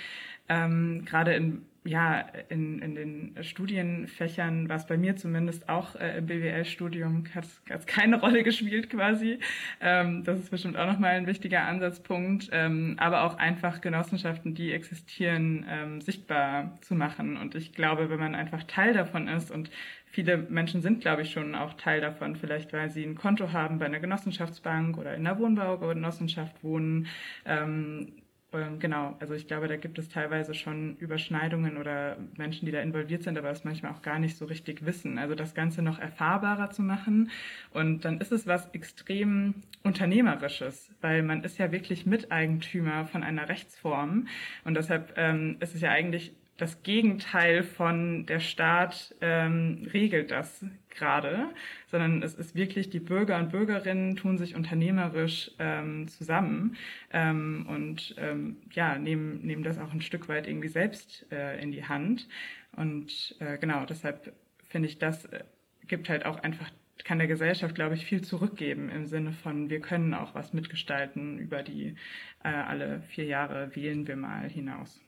Ähm, gerade in ja, in, in den Studienfächern war es bei mir zumindest auch äh, im BWL-Studium hat es keine Rolle gespielt quasi. Ähm, das ist bestimmt auch nochmal ein wichtiger Ansatzpunkt. Ähm, aber auch einfach Genossenschaften, die existieren, ähm, sichtbar zu machen. Und ich glaube, wenn man einfach Teil davon ist und viele Menschen sind, glaube ich, schon auch Teil davon, vielleicht weil sie ein Konto haben bei einer Genossenschaftsbank oder in einer Wohnbaugenossenschaft wohnen, ähm, ähm, genau, also ich glaube, da gibt es teilweise schon Überschneidungen oder Menschen, die da involviert sind, aber es manchmal auch gar nicht so richtig wissen. Also das Ganze noch erfahrbarer zu machen. Und dann ist es was extrem Unternehmerisches, weil man ist ja wirklich Miteigentümer von einer Rechtsform. Und deshalb ähm, ist es ja eigentlich das Gegenteil von der Staat ähm, regelt das gerade, sondern es ist wirklich, die Bürger und Bürgerinnen tun sich unternehmerisch ähm, zusammen ähm, und ähm, ja, nehmen, nehmen das auch ein Stück weit irgendwie selbst äh, in die Hand. Und äh, genau, deshalb finde ich, das äh, gibt halt auch einfach kann der Gesellschaft, glaube ich, viel zurückgeben im Sinne von, wir können auch was mitgestalten über die äh, alle vier Jahre wählen wir mal hinaus.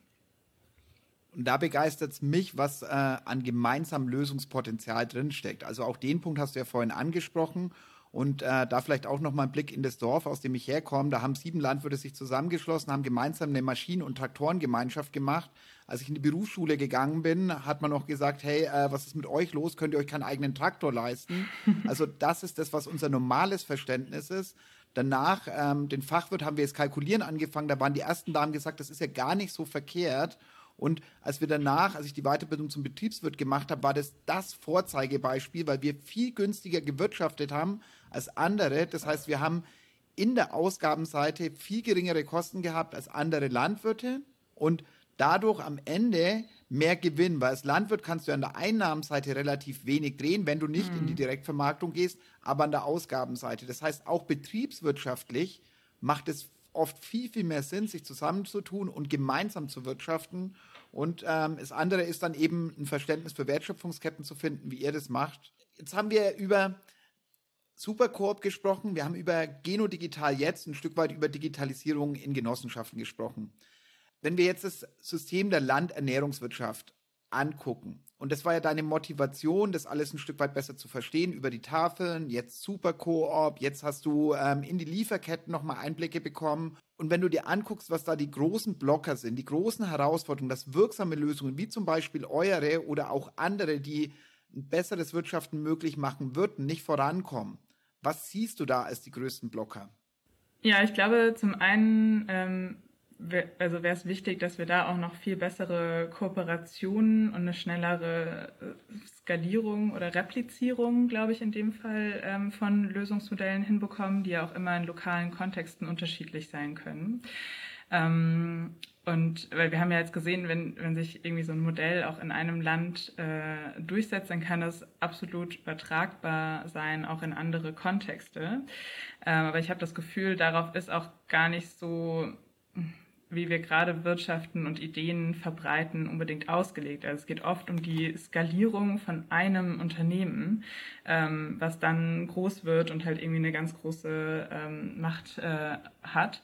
Und da begeistert es mich, was äh, an gemeinsamem Lösungspotenzial drinsteckt. Also auch den Punkt hast du ja vorhin angesprochen. Und äh, da vielleicht auch noch mal ein Blick in das Dorf, aus dem ich herkomme. Da haben sieben Landwirte sich zusammengeschlossen, haben gemeinsam eine Maschinen- und Traktorengemeinschaft gemacht. Als ich in die Berufsschule gegangen bin, hat man noch gesagt, hey, äh, was ist mit euch los? Könnt ihr euch keinen eigenen Traktor leisten? Also das ist das, was unser normales Verständnis ist. Danach, ähm, den Fachwirt haben wir jetzt kalkulieren angefangen. Da waren die ersten Damen gesagt, das ist ja gar nicht so verkehrt. Und als wir danach, als ich die Weiterbildung zum Betriebswirt gemacht habe, war das das Vorzeigebeispiel, weil wir viel günstiger gewirtschaftet haben als andere. Das heißt, wir haben in der Ausgabenseite viel geringere Kosten gehabt als andere Landwirte und dadurch am Ende mehr Gewinn, weil als Landwirt kannst du an der Einnahmenseite relativ wenig drehen, wenn du nicht mhm. in die mhm. Direktvermarktung gehst, aber an der Ausgabenseite. Das heißt, auch betriebswirtschaftlich macht es oft viel, viel mehr Sinn, sich zusammenzutun und gemeinsam zu wirtschaften. Und ähm, das andere ist dann eben ein Verständnis für Wertschöpfungsketten zu finden, wie ihr das macht. Jetzt haben wir über Supercoop gesprochen, wir haben über Genodigital jetzt, ein Stück weit über Digitalisierung in Genossenschaften gesprochen. Wenn wir jetzt das System der Landernährungswirtschaft angucken, und das war ja deine Motivation, das alles ein Stück weit besser zu verstehen über die Tafeln, jetzt Supercoop, jetzt hast du ähm, in die Lieferketten nochmal Einblicke bekommen. Und wenn du dir anguckst, was da die großen Blocker sind, die großen Herausforderungen, dass wirksame Lösungen, wie zum Beispiel eure oder auch andere, die ein besseres Wirtschaften möglich machen würden, nicht vorankommen, was siehst du da als die größten Blocker? Ja, ich glaube, zum einen ähm, also wäre es wichtig, dass wir da auch noch viel bessere Kooperationen und eine schnellere äh, Skalierung oder Replizierung, glaube ich, in dem Fall ähm, von Lösungsmodellen hinbekommen, die ja auch immer in lokalen Kontexten unterschiedlich sein können. Ähm, und weil wir haben ja jetzt gesehen, wenn, wenn sich irgendwie so ein Modell auch in einem Land äh, durchsetzt, dann kann das absolut übertragbar sein, auch in andere Kontexte. Ähm, aber ich habe das Gefühl, darauf ist auch gar nicht so wie wir gerade Wirtschaften und Ideen verbreiten, unbedingt ausgelegt. Also es geht oft um die Skalierung von einem Unternehmen, ähm, was dann groß wird und halt irgendwie eine ganz große ähm, Macht äh, hat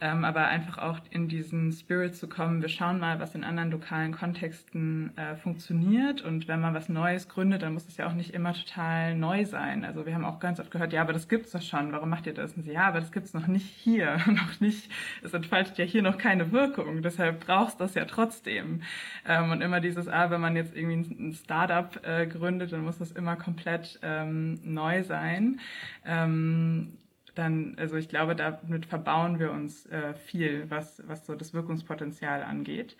ähm, aber einfach auch in diesen Spirit zu kommen. Wir schauen mal, was in anderen lokalen Kontexten äh, funktioniert und wenn man was Neues gründet, dann muss es ja auch nicht immer total neu sein. Also wir haben auch ganz oft gehört, ja, aber das gibt's doch schon. Warum macht ihr das? Und sie, ja, aber das gibt's noch nicht hier, noch nicht. Es entfaltet ja hier noch keine Wirkung. Deshalb brauchst das ja trotzdem. Ähm, und immer dieses, ah, wenn man jetzt irgendwie ein Startup äh, gründet, dann muss das immer komplett ähm, neu sein. Ähm, dann, also ich glaube, damit verbauen wir uns äh, viel, was, was so das Wirkungspotenzial angeht.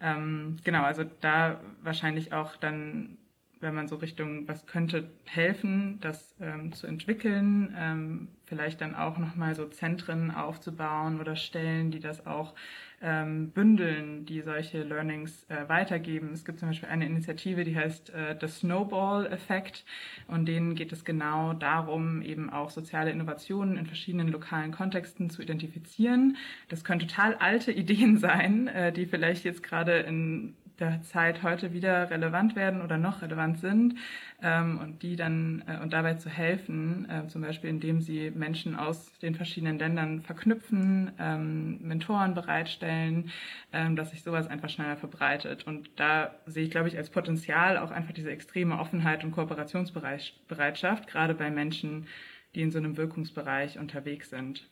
Ähm, genau, also da wahrscheinlich auch dann, wenn man so Richtung, was könnte helfen, das ähm, zu entwickeln, ähm, vielleicht dann auch nochmal so Zentren aufzubauen oder Stellen, die das auch ähm, bündeln, die solche Learnings äh, weitergeben. Es gibt zum Beispiel eine Initiative, die heißt äh, The Snowball-Effekt und denen geht es genau darum, eben auch soziale Innovationen in verschiedenen lokalen Kontexten zu identifizieren. Das können total alte Ideen sein, äh, die vielleicht jetzt gerade in der Zeit heute wieder relevant werden oder noch relevant sind ähm, und die dann äh, und dabei zu helfen, äh, zum Beispiel indem sie Menschen aus den verschiedenen Ländern verknüpfen, ähm, Mentoren bereitstellen, ähm, dass sich sowas einfach schneller verbreitet. Und da sehe ich, glaube ich, als Potenzial auch einfach diese extreme Offenheit und Kooperationsbereitschaft, gerade bei Menschen, die in so einem Wirkungsbereich unterwegs sind.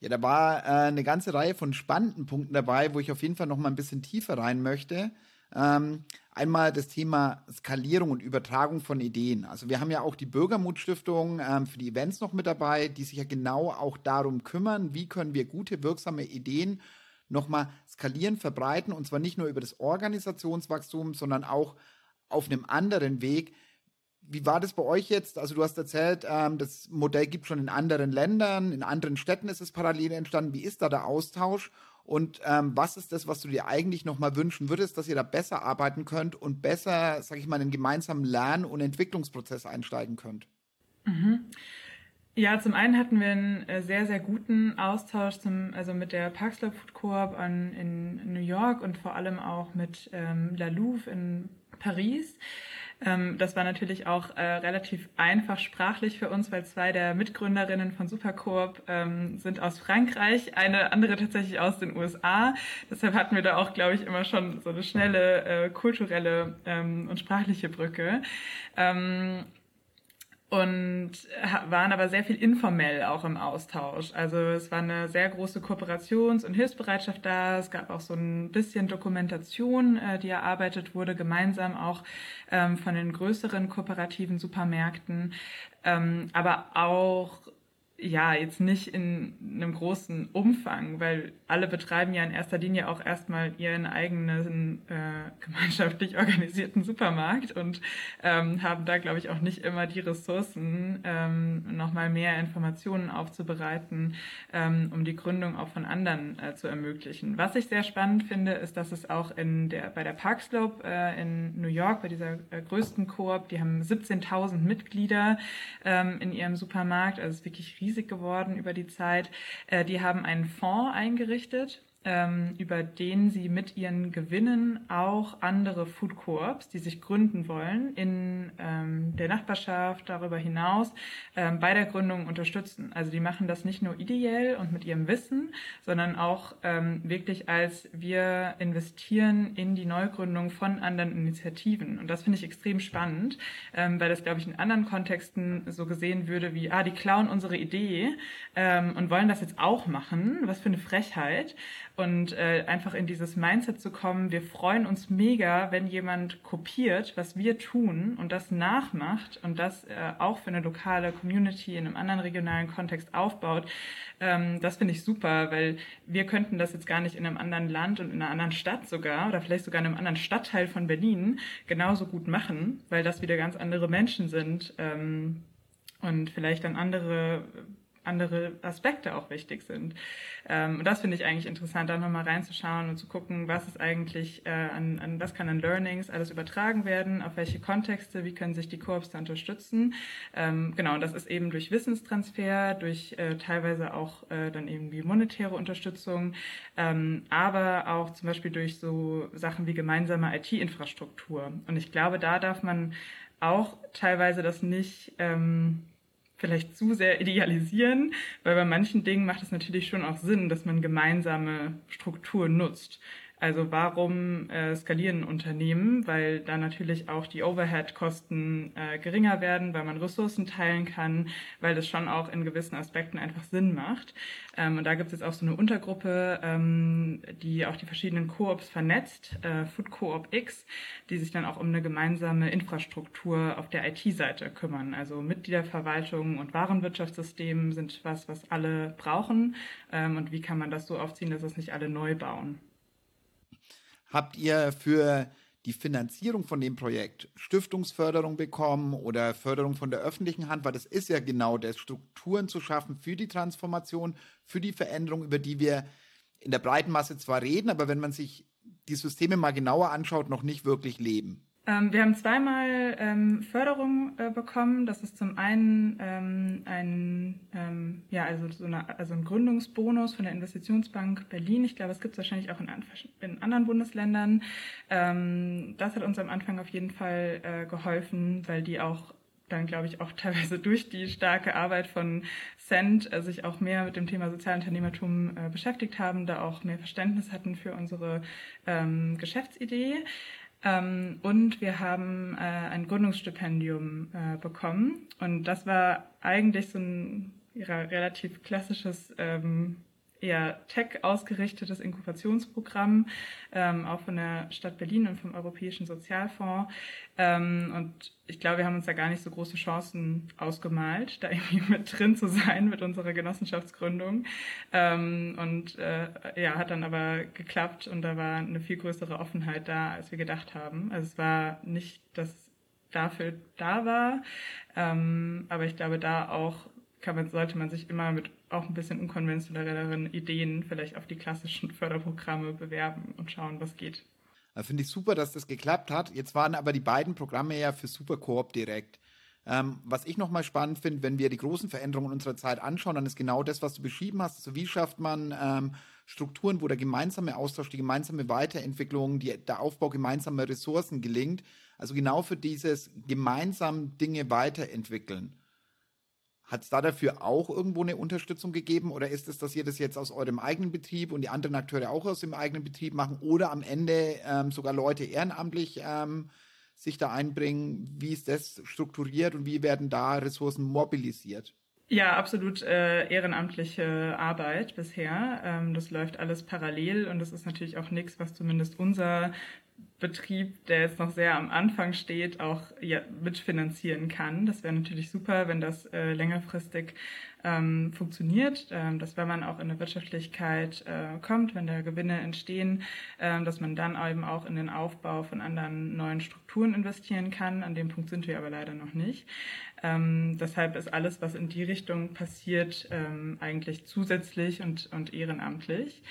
Ja, da war äh, eine ganze Reihe von spannenden Punkten dabei, wo ich auf jeden Fall noch mal ein bisschen tiefer rein möchte. Ähm, einmal das Thema Skalierung und Übertragung von Ideen. Also wir haben ja auch die Bürgermutstiftung ähm, für die Events noch mit dabei, die sich ja genau auch darum kümmern, wie können wir gute, wirksame Ideen nochmal skalieren, verbreiten und zwar nicht nur über das Organisationswachstum, sondern auch auf einem anderen Weg. Wie war das bei euch jetzt? Also du hast erzählt, ähm, das Modell gibt schon in anderen Ländern, in anderen Städten ist es parallel entstanden. Wie ist da der Austausch? Und ähm, was ist das, was du dir eigentlich nochmal wünschen würdest, dass ihr da besser arbeiten könnt und besser, sag ich mal, in einen gemeinsamen Lern- und Entwicklungsprozess einsteigen könnt? Mhm. Ja, zum einen hatten wir einen äh, sehr, sehr guten Austausch zum, also mit der Parkslope Food Coop an, in New York und vor allem auch mit ähm, La Louve in Paris. Ähm, das war natürlich auch äh, relativ einfach sprachlich für uns, weil zwei der Mitgründerinnen von Supercoop ähm, sind aus Frankreich, eine andere tatsächlich aus den USA. Deshalb hatten wir da auch, glaube ich, immer schon so eine schnelle äh, kulturelle ähm, und sprachliche Brücke. Ähm, und waren aber sehr viel informell auch im Austausch. Also es war eine sehr große Kooperations- und Hilfsbereitschaft da. Es gab auch so ein bisschen Dokumentation, äh, die erarbeitet wurde, gemeinsam auch ähm, von den größeren kooperativen Supermärkten, ähm, aber auch ja, jetzt nicht in einem großen Umfang, weil alle betreiben ja in erster Linie auch erstmal ihren eigenen äh, gemeinschaftlich organisierten Supermarkt und ähm, haben da, glaube ich, auch nicht immer die Ressourcen, ähm, nochmal mehr Informationen aufzubereiten, ähm, um die Gründung auch von anderen äh, zu ermöglichen. Was ich sehr spannend finde, ist, dass es auch in der, bei der Parkslope äh, in New York, bei dieser äh, größten Koop, die haben 17.000 Mitglieder ähm, in ihrem Supermarkt, also es ist wirklich riesig geworden über die Zeit. Äh, die haben einen Fonds eingerichtet über den sie mit ihren Gewinnen auch andere Food Coops, die sich gründen wollen, in ähm, der Nachbarschaft darüber hinaus ähm, bei der Gründung unterstützen. Also die machen das nicht nur ideell und mit ihrem Wissen, sondern auch ähm, wirklich als wir investieren in die Neugründung von anderen Initiativen. Und das finde ich extrem spannend, ähm, weil das, glaube ich, in anderen Kontexten so gesehen würde wie, ah, die klauen unsere Idee ähm, und wollen das jetzt auch machen. Was für eine Frechheit und äh, einfach in dieses Mindset zu kommen, wir freuen uns mega, wenn jemand kopiert, was wir tun und das nachmacht und das äh, auch für eine lokale Community in einem anderen regionalen Kontext aufbaut. Ähm, das finde ich super, weil wir könnten das jetzt gar nicht in einem anderen Land und in einer anderen Stadt sogar oder vielleicht sogar in einem anderen Stadtteil von Berlin genauso gut machen, weil das wieder ganz andere Menschen sind. Ähm, und vielleicht dann andere andere Aspekte auch wichtig sind. Ähm, und das finde ich eigentlich interessant, da nochmal reinzuschauen und zu gucken, was ist eigentlich äh, an, an, was kann an Learnings alles übertragen werden, auf welche Kontexte, wie können sich die Koops da unterstützen. Ähm, genau, und das ist eben durch Wissenstransfer, durch äh, teilweise auch äh, dann irgendwie monetäre Unterstützung, ähm, aber auch zum Beispiel durch so Sachen wie gemeinsame IT-Infrastruktur. Und ich glaube, da darf man auch teilweise das nicht ähm, vielleicht zu sehr idealisieren, weil bei manchen Dingen macht es natürlich schon auch Sinn, dass man gemeinsame Strukturen nutzt. Also warum äh, skalieren Unternehmen? Weil da natürlich auch die Overhead-Kosten äh, geringer werden, weil man Ressourcen teilen kann, weil das schon auch in gewissen Aspekten einfach Sinn macht. Ähm, und da gibt es jetzt auch so eine Untergruppe, ähm, die auch die verschiedenen Koops vernetzt, äh, Food Coop X, die sich dann auch um eine gemeinsame Infrastruktur auf der IT-Seite kümmern. Also Mitgliederverwaltung und Warenwirtschaftssystem sind was, was alle brauchen. Ähm, und wie kann man das so aufziehen, dass es nicht alle neu bauen? Habt ihr für die Finanzierung von dem Projekt Stiftungsförderung bekommen oder Förderung von der öffentlichen Hand, weil das ist ja genau das, Strukturen zu schaffen für die Transformation, für die Veränderung, über die wir in der breiten Masse zwar reden, aber wenn man sich die Systeme mal genauer anschaut, noch nicht wirklich leben. Ähm, wir haben zweimal ähm, Förderung äh, bekommen. Das ist zum einen ähm, ein, ähm, ja, also, so eine, also ein Gründungsbonus von der Investitionsbank Berlin. Ich glaube, es gibt es wahrscheinlich auch in, in anderen Bundesländern. Ähm, das hat uns am Anfang auf jeden Fall äh, geholfen, weil die auch dann, glaube ich, auch teilweise durch die starke Arbeit von Cent äh, sich auch mehr mit dem Thema Sozialunternehmertum äh, beschäftigt haben, da auch mehr Verständnis hatten für unsere ähm, Geschäftsidee. Ähm, und wir haben äh, ein Gründungsstipendium äh, bekommen. Und das war eigentlich so ein relativ klassisches ähm, eher tech ausgerichtetes Inkubationsprogramm, ähm, auch von der Stadt Berlin und vom Europäischen Sozialfonds. Ähm, und ich glaube, wir haben uns da gar nicht so große Chancen ausgemalt, da irgendwie mit drin zu sein mit unserer Genossenschaftsgründung. Ähm, und äh, ja, hat dann aber geklappt und da war eine viel größere Offenheit da, als wir gedacht haben. Also es war nicht, dass dafür da war, ähm, aber ich glaube, da auch kann man, sollte man sich immer mit auch ein bisschen unkonventionelleren Ideen vielleicht auf die klassischen Förderprogramme bewerben und schauen, was geht. Finde ich super, dass das geklappt hat. Jetzt waren aber die beiden Programme ja für Supercoop direkt. Ähm, was ich nochmal spannend finde, wenn wir die großen Veränderungen unserer Zeit anschauen, dann ist genau das, was du beschrieben hast. Also wie schafft man ähm, Strukturen, wo der gemeinsame Austausch, die gemeinsame Weiterentwicklung, die, der Aufbau gemeinsamer Ressourcen gelingt. Also genau für dieses gemeinsam Dinge weiterentwickeln. Hat es da dafür auch irgendwo eine Unterstützung gegeben oder ist es, dass ihr das jetzt aus eurem eigenen Betrieb und die anderen Akteure auch aus dem eigenen Betrieb machen oder am Ende ähm, sogar Leute ehrenamtlich ähm, sich da einbringen? Wie ist das strukturiert und wie werden da Ressourcen mobilisiert? Ja, absolut äh, ehrenamtliche Arbeit bisher. Ähm, das läuft alles parallel und das ist natürlich auch nichts, was zumindest unser Betrieb, der jetzt noch sehr am Anfang steht, auch ja, mitfinanzieren kann. Das wäre natürlich super, wenn das äh, längerfristig ähm, funktioniert, ähm, dass wenn man auch in eine Wirtschaftlichkeit äh, kommt, wenn da Gewinne entstehen, ähm, dass man dann eben auch in den Aufbau von anderen neuen Strukturen investieren kann. An dem Punkt sind wir aber leider noch nicht. Ähm, deshalb ist alles, was in die Richtung passiert, ähm, eigentlich zusätzlich und, und ehrenamtlich.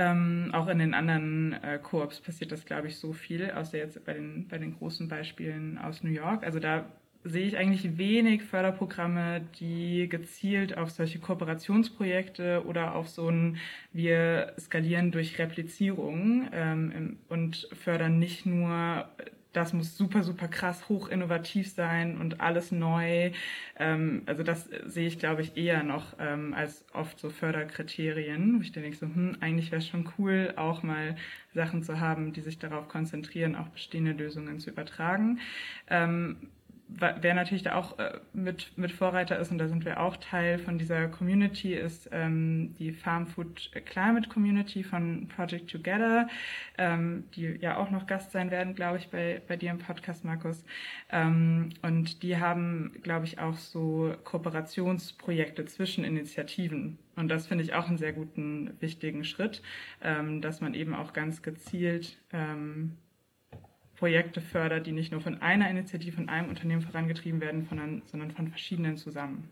Ähm, auch in den anderen äh, Koops passiert das, glaube ich, so viel, außer jetzt bei den, bei den großen Beispielen aus New York. Also da sehe ich eigentlich wenig Förderprogramme, die gezielt auf solche Kooperationsprojekte oder auf so ein wir skalieren durch Replizierung ähm, und fördern nicht nur das muss super, super krass hoch innovativ sein und alles neu. Ähm, also das sehe ich, glaube ich, eher noch ähm, als oft so Förderkriterien, wo ich denke so, hm, eigentlich wäre es schon cool, auch mal Sachen zu haben, die sich darauf konzentrieren, auch bestehende Lösungen zu übertragen. Ähm, wer natürlich da auch äh, mit, mit Vorreiter ist, und da sind wir auch Teil von dieser Community, ist ähm, die Farm Food Climate Community von Project Together, ähm, die ja auch noch Gast sein werden, glaube ich, bei, bei dir im Podcast, Markus. Ähm, und die haben, glaube ich, auch so Kooperationsprojekte zwischen Initiativen. Und das finde ich auch einen sehr guten, wichtigen Schritt, ähm, dass man eben auch ganz gezielt ähm, Projekte fördert, die nicht nur von einer Initiative, von einem Unternehmen vorangetrieben werden, sondern, von verschiedenen zusammen.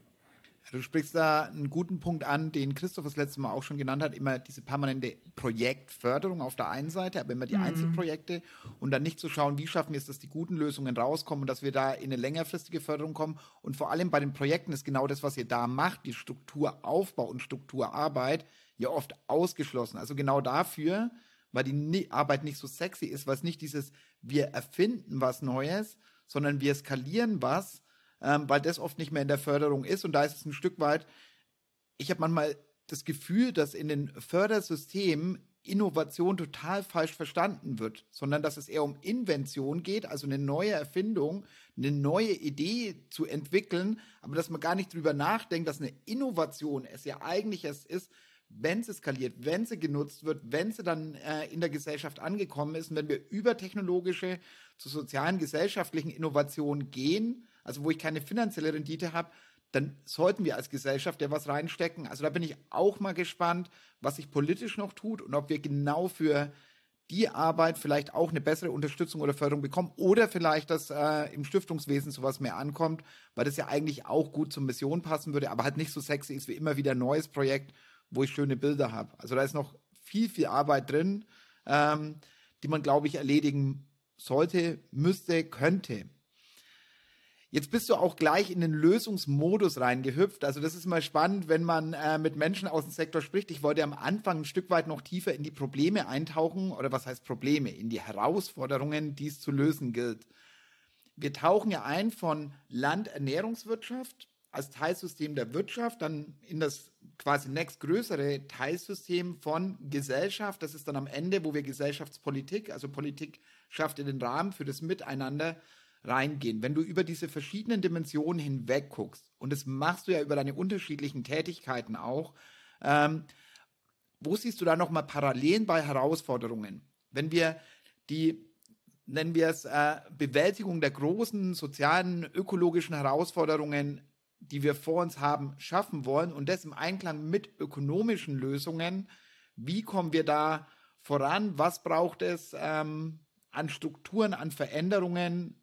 Du sprichst da einen guten Punkt an, den Christoph das letzte Mal auch schon genannt hat, immer diese permanente Projektförderung auf der einen Seite, aber immer die mhm. Einzelprojekte und dann nicht zu schauen, wie schaffen wir es, dass die guten Lösungen rauskommen und dass wir da in eine längerfristige Förderung kommen. Und vor allem bei den Projekten ist genau das, was ihr da macht, die Strukturaufbau und Strukturarbeit, ja oft ausgeschlossen. Also genau dafür weil die Arbeit nicht so sexy ist, weil es nicht dieses, wir erfinden was Neues, sondern wir skalieren was, ähm, weil das oft nicht mehr in der Förderung ist. Und da ist es ein Stück weit, ich habe manchmal das Gefühl, dass in den Fördersystemen Innovation total falsch verstanden wird, sondern dass es eher um Invention geht, also eine neue Erfindung, eine neue Idee zu entwickeln, aber dass man gar nicht drüber nachdenkt, dass eine Innovation es ja eigentlich erst ist, wenn sie skaliert, wenn sie genutzt wird, wenn sie dann äh, in der Gesellschaft angekommen ist und wenn wir über technologische zu sozialen, gesellschaftlichen Innovationen gehen, also wo ich keine finanzielle Rendite habe, dann sollten wir als Gesellschaft ja was reinstecken. Also da bin ich auch mal gespannt, was sich politisch noch tut und ob wir genau für die Arbeit vielleicht auch eine bessere Unterstützung oder Förderung bekommen oder vielleicht, dass äh, im Stiftungswesen sowas mehr ankommt, weil das ja eigentlich auch gut zur Mission passen würde, aber halt nicht so sexy ist wie immer wieder ein neues Projekt wo ich schöne Bilder habe. Also da ist noch viel, viel Arbeit drin, ähm, die man, glaube ich, erledigen sollte, müsste, könnte. Jetzt bist du auch gleich in den Lösungsmodus reingehüpft. Also das ist mal spannend, wenn man äh, mit Menschen aus dem Sektor spricht. Ich wollte am Anfang ein Stück weit noch tiefer in die Probleme eintauchen oder was heißt Probleme, in die Herausforderungen, die es zu lösen gilt. Wir tauchen ja ein von Landernährungswirtschaft als Teilsystem der Wirtschaft, dann in das quasi nächstgrößere Teilsystem von Gesellschaft. Das ist dann am Ende, wo wir Gesellschaftspolitik, also Politik schafft in den Rahmen für das Miteinander reingehen. Wenn du über diese verschiedenen Dimensionen hinweg guckst, und das machst du ja über deine unterschiedlichen Tätigkeiten auch, ähm, wo siehst du da nochmal Parallelen bei Herausforderungen? Wenn wir die nennen wir es, äh, Bewältigung der großen sozialen, ökologischen Herausforderungen die wir vor uns haben, schaffen wollen und das im Einklang mit ökonomischen Lösungen. Wie kommen wir da voran? Was braucht es ähm, an Strukturen, an Veränderungen,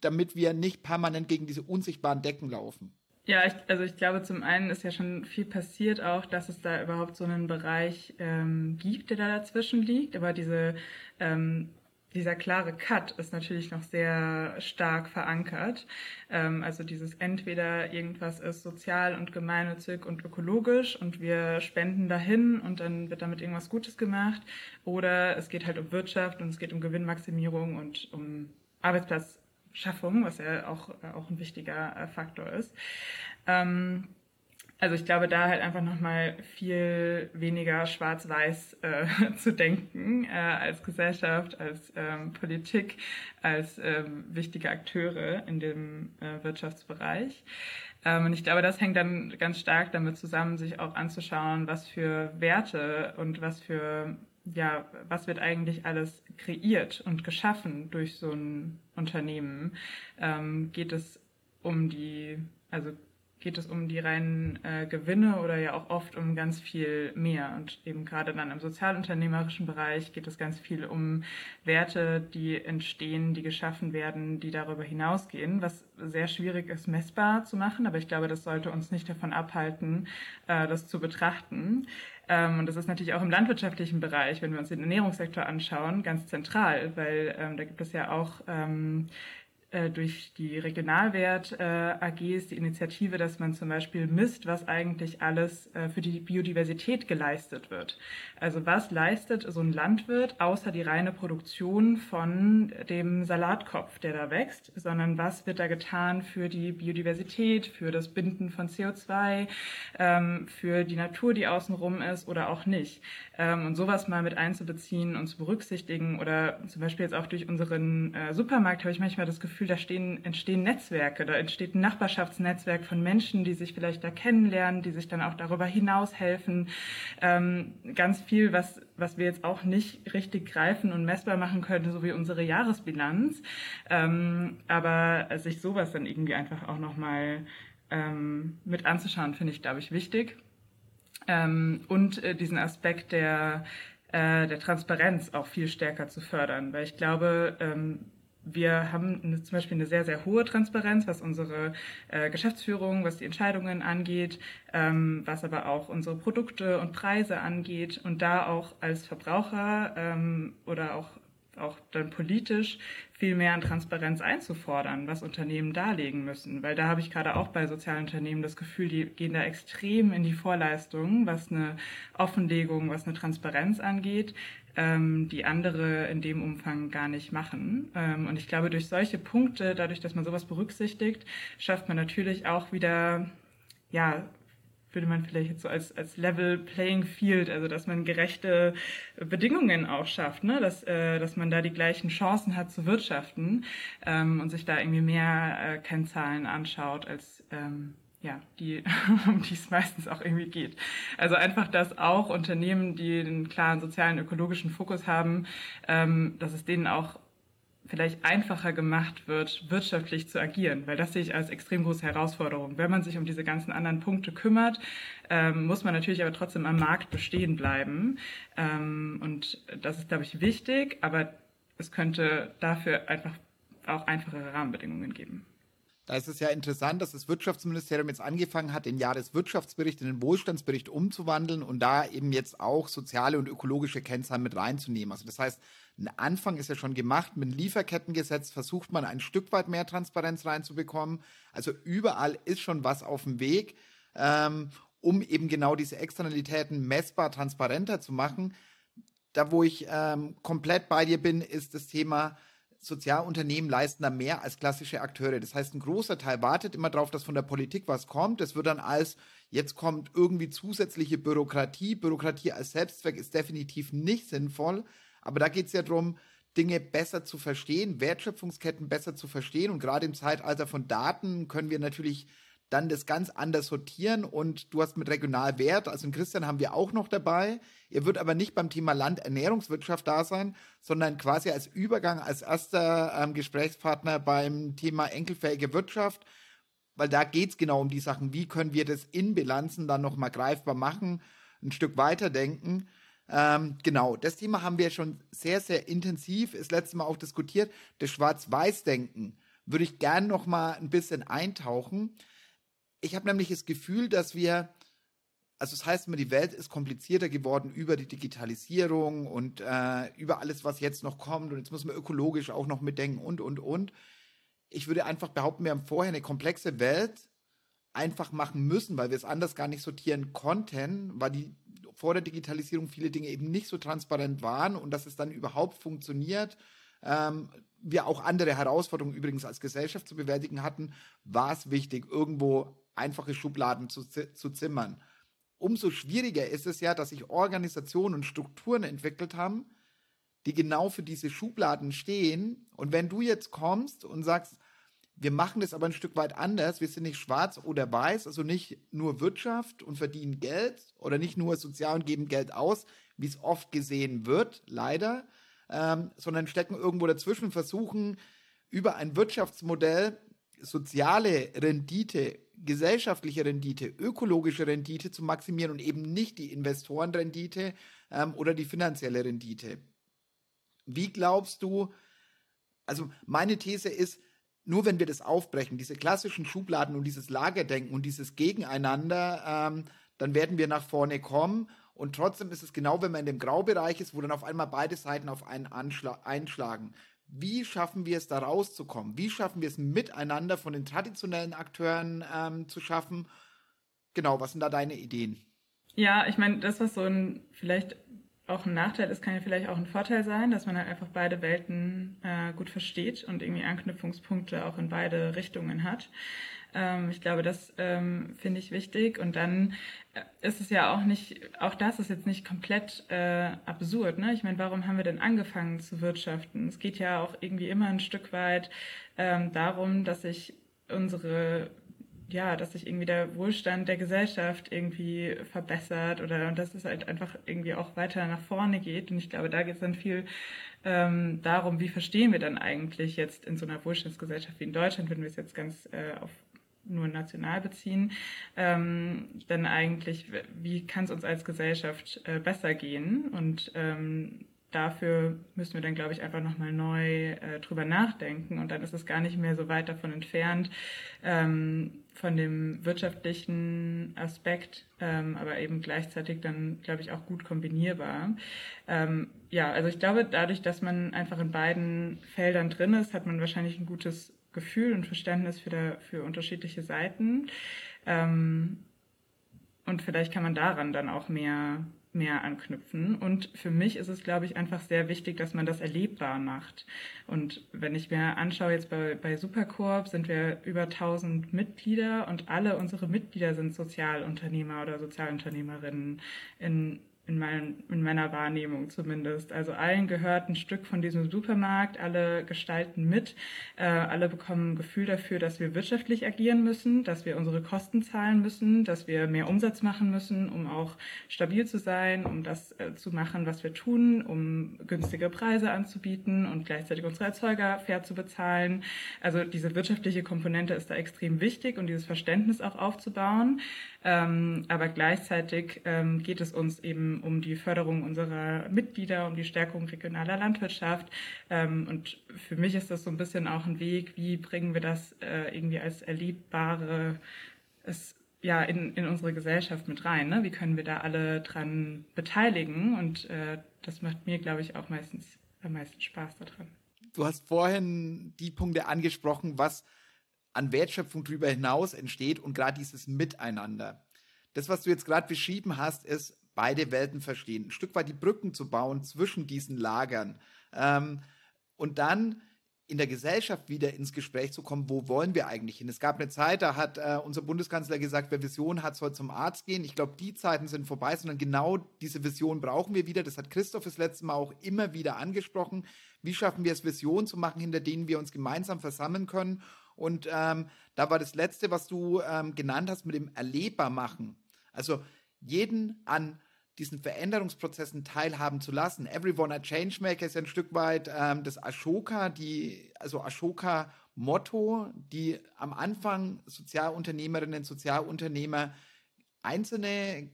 damit wir nicht permanent gegen diese unsichtbaren Decken laufen? Ja, ich, also ich glaube, zum einen ist ja schon viel passiert auch, dass es da überhaupt so einen Bereich ähm, gibt, der da dazwischen liegt. Aber diese ähm, dieser klare Cut ist natürlich noch sehr stark verankert. Ähm, also dieses entweder irgendwas ist sozial und gemeinnützig und ökologisch und wir spenden dahin und dann wird damit irgendwas Gutes gemacht. Oder es geht halt um Wirtschaft und es geht um Gewinnmaximierung und um Arbeitsplatzschaffung, was ja auch, auch ein wichtiger äh, Faktor ist. Ähm, also ich glaube, da halt einfach nochmal viel weniger schwarz-weiß äh, zu denken äh, als Gesellschaft, als ähm, Politik, als ähm, wichtige Akteure in dem äh, Wirtschaftsbereich. Ähm, und ich glaube, das hängt dann ganz stark damit zusammen, sich auch anzuschauen, was für Werte und was für ja, was wird eigentlich alles kreiert und geschaffen durch so ein Unternehmen? Ähm, geht es um die, also geht es um die reinen äh, Gewinne oder ja auch oft um ganz viel mehr. Und eben gerade dann im sozialunternehmerischen Bereich geht es ganz viel um Werte, die entstehen, die geschaffen werden, die darüber hinausgehen, was sehr schwierig ist, messbar zu machen. Aber ich glaube, das sollte uns nicht davon abhalten, äh, das zu betrachten. Ähm, und das ist natürlich auch im landwirtschaftlichen Bereich, wenn wir uns den Ernährungssektor anschauen, ganz zentral, weil ähm, da gibt es ja auch ähm, äh, durch die Regionalwert äh, AGs die Initiative, dass man zum Beispiel misst, was eigentlich alles äh, für die Biodiversität geleistet wird. Also was leistet so ein Landwirt außer die reine Produktion von dem Salatkopf, der da wächst, sondern was wird da getan für die Biodiversität, für das Binden von CO2, ähm, für die Natur, die außenrum ist oder auch nicht. Ähm, und sowas mal mit einzubeziehen und zu berücksichtigen oder zum Beispiel jetzt auch durch unseren äh, Supermarkt habe ich manchmal das Gefühl, da stehen, entstehen Netzwerke, da entsteht ein Nachbarschaftsnetzwerk von Menschen, die sich vielleicht da kennenlernen, die sich dann auch darüber hinaus helfen. Ähm, ganz viel, was, was wir jetzt auch nicht richtig greifen und messbar machen können, so wie unsere Jahresbilanz. Ähm, aber sich sowas dann irgendwie einfach auch nochmal ähm, mit anzuschauen, finde ich, glaube ich, wichtig. Ähm, und äh, diesen Aspekt der, äh, der Transparenz auch viel stärker zu fördern, weil ich glaube, ähm, wir haben eine, zum Beispiel eine sehr, sehr hohe Transparenz, was unsere äh, Geschäftsführung, was die Entscheidungen angeht, ähm, was aber auch unsere Produkte und Preise angeht und da auch als Verbraucher ähm, oder auch auch dann politisch viel mehr an Transparenz einzufordern, was Unternehmen darlegen müssen. Weil da habe ich gerade auch bei Sozialunternehmen das Gefühl, die gehen da extrem in die Vorleistungen, was eine Offenlegung, was eine Transparenz angeht, ähm, die andere in dem Umfang gar nicht machen. Ähm, und ich glaube, durch solche Punkte, dadurch, dass man sowas berücksichtigt, schafft man natürlich auch wieder ja, würde man vielleicht jetzt so als, als Level Playing Field, also dass man gerechte Bedingungen auch schafft, ne? dass, äh, dass man da die gleichen Chancen hat zu wirtschaften ähm, und sich da irgendwie mehr äh, Kennzahlen anschaut als ähm, ja, die, um die es meistens auch irgendwie geht. Also einfach, dass auch Unternehmen, die einen klaren sozialen, ökologischen Fokus haben, ähm, dass es denen auch vielleicht einfacher gemacht wird, wirtschaftlich zu agieren, weil das sehe ich als extrem große Herausforderung. Wenn man sich um diese ganzen anderen Punkte kümmert, ähm, muss man natürlich aber trotzdem am Markt bestehen bleiben. Ähm, und das ist, glaube ich, wichtig, aber es könnte dafür einfach auch einfachere Rahmenbedingungen geben. Da ist es ja interessant, dass das Wirtschaftsministerium jetzt angefangen hat, den Jahreswirtschaftsbericht in den Wohlstandsbericht umzuwandeln und da eben jetzt auch soziale und ökologische Kennzahlen mit reinzunehmen. Also das heißt, ein Anfang ist ja schon gemacht. Mit dem Lieferkettengesetz versucht man ein Stück weit mehr Transparenz reinzubekommen. Also überall ist schon was auf dem Weg, ähm, um eben genau diese Externalitäten messbar transparenter zu machen. Da, wo ich ähm, komplett bei dir bin, ist das Thema, Sozialunternehmen leisten da mehr als klassische Akteure. Das heißt, ein großer Teil wartet immer darauf, dass von der Politik was kommt. Das wird dann als, jetzt kommt irgendwie zusätzliche Bürokratie. Bürokratie als Selbstzweck ist definitiv nicht sinnvoll. Aber da geht es ja darum, Dinge besser zu verstehen, Wertschöpfungsketten besser zu verstehen. Und gerade im Zeitalter von Daten können wir natürlich dann das ganz anders sortieren und du hast mit Regionalwert, also den Christian haben wir auch noch dabei. Ihr wird aber nicht beim Thema Landernährungswirtschaft da sein, sondern quasi als Übergang, als erster ähm, Gesprächspartner beim Thema enkelfähige Wirtschaft, weil da geht es genau um die Sachen, wie können wir das in Bilanzen dann nochmal greifbar machen, ein Stück weiterdenken. Ähm, genau, das Thema haben wir schon sehr, sehr intensiv, das letzte Mal auch diskutiert. Das Schwarz-Weiß-Denken würde ich gern nochmal ein bisschen eintauchen ich habe nämlich das Gefühl, dass wir, also das heißt immer, die Welt ist komplizierter geworden über die Digitalisierung und äh, über alles, was jetzt noch kommt. Und jetzt muss man ökologisch auch noch mitdenken und, und, und. Ich würde einfach behaupten, wir haben vorher eine komplexe Welt einfach machen müssen, weil wir es anders gar nicht sortieren konnten, weil die vor der Digitalisierung viele Dinge eben nicht so transparent waren und dass es dann überhaupt funktioniert. Ähm, wir auch andere Herausforderungen übrigens als Gesellschaft zu bewältigen hatten, war es wichtig, irgendwo einfache Schubladen zu, zu zimmern. Umso schwieriger ist es ja, dass sich Organisationen und Strukturen entwickelt haben, die genau für diese Schubladen stehen. Und wenn du jetzt kommst und sagst, Wir machen das aber ein Stück weit anders. Wir sind nicht schwarz oder weiß, also nicht nur Wirtschaft und verdienen Geld oder nicht nur sozial und geben Geld aus, wie es oft gesehen wird, leider, ähm, sondern stecken irgendwo dazwischen, versuchen über ein Wirtschaftsmodell soziale Rendite, gesellschaftliche Rendite, ökologische Rendite zu maximieren und eben nicht die Investorenrendite ähm, oder die finanzielle Rendite. Wie glaubst du, also meine These ist, nur wenn wir das aufbrechen, diese klassischen Schubladen und dieses Lagerdenken und dieses Gegeneinander, ähm, dann werden wir nach vorne kommen. Und trotzdem ist es genau, wenn man in dem Graubereich ist, wo dann auf einmal beide Seiten auf einen einschlagen. Wie schaffen wir es, da rauszukommen? Wie schaffen wir es miteinander von den traditionellen Akteuren ähm, zu schaffen? Genau, was sind da deine Ideen? Ja, ich meine, das, was so ein vielleicht auch ein Nachteil ist, kann ja vielleicht auch ein Vorteil sein, dass man halt einfach beide Welten äh, gut versteht und irgendwie Anknüpfungspunkte auch in beide Richtungen hat. Ähm, ich glaube, das ähm, finde ich wichtig. Und dann äh, ist es ja auch nicht, auch das ist jetzt nicht komplett äh, absurd. Ne? Ich meine, warum haben wir denn angefangen zu wirtschaften? Es geht ja auch irgendwie immer ein Stück weit ähm, darum, dass sich unsere ja, dass sich irgendwie der Wohlstand der Gesellschaft irgendwie verbessert oder und dass es halt einfach irgendwie auch weiter nach vorne geht. Und ich glaube, da geht es dann viel ähm, darum, wie verstehen wir dann eigentlich jetzt in so einer Wohlstandsgesellschaft wie in Deutschland, wenn wir es jetzt ganz äh, auf nur national beziehen, ähm, dann eigentlich, wie kann es uns als Gesellschaft äh, besser gehen? Und ähm, dafür müssen wir dann, glaube ich, einfach nochmal neu äh, drüber nachdenken. Und dann ist es gar nicht mehr so weit davon entfernt, ähm, von dem wirtschaftlichen Aspekt, ähm, aber eben gleichzeitig dann, glaube ich, auch gut kombinierbar. Ähm, ja, also ich glaube, dadurch, dass man einfach in beiden Feldern drin ist, hat man wahrscheinlich ein gutes Gefühl und Verständnis für, der, für unterschiedliche Seiten. Ähm, und vielleicht kann man daran dann auch mehr mehr anknüpfen. Und für mich ist es, glaube ich, einfach sehr wichtig, dass man das erlebbar macht. Und wenn ich mir anschaue, jetzt bei, bei Supercorp sind wir über 1000 Mitglieder und alle unsere Mitglieder sind Sozialunternehmer oder Sozialunternehmerinnen in in, mein, in meiner Wahrnehmung zumindest. Also allen gehört ein Stück von diesem Supermarkt, alle gestalten mit, äh, alle bekommen ein Gefühl dafür, dass wir wirtschaftlich agieren müssen, dass wir unsere Kosten zahlen müssen, dass wir mehr Umsatz machen müssen, um auch stabil zu sein, um das äh, zu machen, was wir tun, um günstige Preise anzubieten und gleichzeitig unsere Erzeuger fair zu bezahlen. Also diese wirtschaftliche Komponente ist da extrem wichtig und dieses Verständnis auch aufzubauen. Ähm, aber gleichzeitig ähm, geht es uns eben um die Förderung unserer Mitglieder, um die Stärkung regionaler Landwirtschaft. Ähm, und für mich ist das so ein bisschen auch ein Weg, wie bringen wir das äh, irgendwie als erlebbare es, ja, in, in unsere Gesellschaft mit rein. Ne? Wie können wir da alle dran beteiligen? Und äh, das macht mir, glaube ich, auch meistens am meisten Spaß daran. Du hast vorhin die Punkte angesprochen, was an Wertschöpfung darüber hinaus entsteht und gerade dieses Miteinander. Das, was du jetzt gerade beschrieben hast, ist beide Welten verstehen, ein Stück weit die Brücken zu bauen zwischen diesen Lagern ähm, und dann in der Gesellschaft wieder ins Gespräch zu kommen, wo wollen wir eigentlich hin? Es gab eine Zeit, da hat äh, unser Bundeskanzler gesagt, wer Vision hat, soll zum Arzt gehen. Ich glaube, die Zeiten sind vorbei, sondern genau diese Vision brauchen wir wieder. Das hat Christoph das letzte Mal auch immer wieder angesprochen. Wie schaffen wir es, Visionen zu machen, hinter denen wir uns gemeinsam versammeln können und ähm, da war das Letzte, was du ähm, genannt hast, mit dem Erlebbar machen. Also jeden an diesen Veränderungsprozessen teilhaben zu lassen. Everyone a Changemaker ist ein Stück weit ähm, das Ashoka, die, also Ashoka-Motto, die am Anfang Sozialunternehmerinnen, Sozialunternehmer einzelne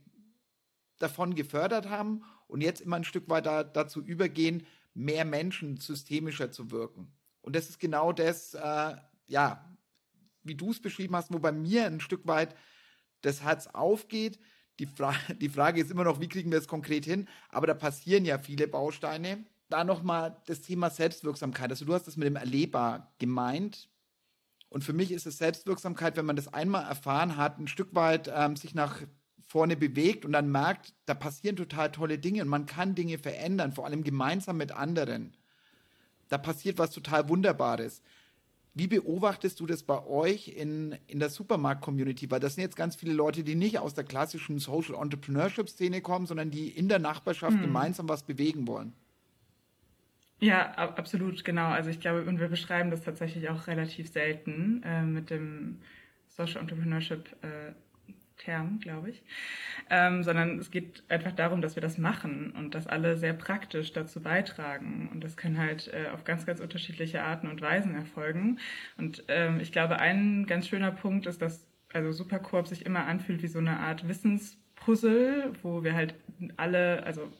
davon gefördert haben und jetzt immer ein Stück weit da, dazu übergehen, mehr Menschen systemischer zu wirken. Und das ist genau das, äh, ja, wie du es beschrieben hast, wo bei mir ein Stück weit das Herz aufgeht. Die, Fra die Frage ist immer noch, wie kriegen wir es konkret hin? Aber da passieren ja viele Bausteine. Da nochmal das Thema Selbstwirksamkeit. Also du hast das mit dem Erlebbar gemeint. Und für mich ist es Selbstwirksamkeit, wenn man das einmal erfahren hat, ein Stück weit ähm, sich nach vorne bewegt und dann merkt, da passieren total tolle Dinge und man kann Dinge verändern, vor allem gemeinsam mit anderen. Da passiert was total Wunderbares. Wie beobachtest du das bei euch in, in der Supermarkt-Community? Weil das sind jetzt ganz viele Leute, die nicht aus der klassischen Social Entrepreneurship-Szene kommen, sondern die in der Nachbarschaft hm. gemeinsam was bewegen wollen. Ja, absolut, genau. Also ich glaube, und wir beschreiben das tatsächlich auch relativ selten äh, mit dem Social Entrepreneurship äh, Term, glaube ich, ähm, sondern es geht einfach darum, dass wir das machen und dass alle sehr praktisch dazu beitragen. Und das kann halt äh, auf ganz, ganz unterschiedliche Arten und Weisen erfolgen. Und ähm, ich glaube, ein ganz schöner Punkt ist, dass also Supercorp sich immer anfühlt wie so eine Art Wissenspuzzle, wo wir halt alle, also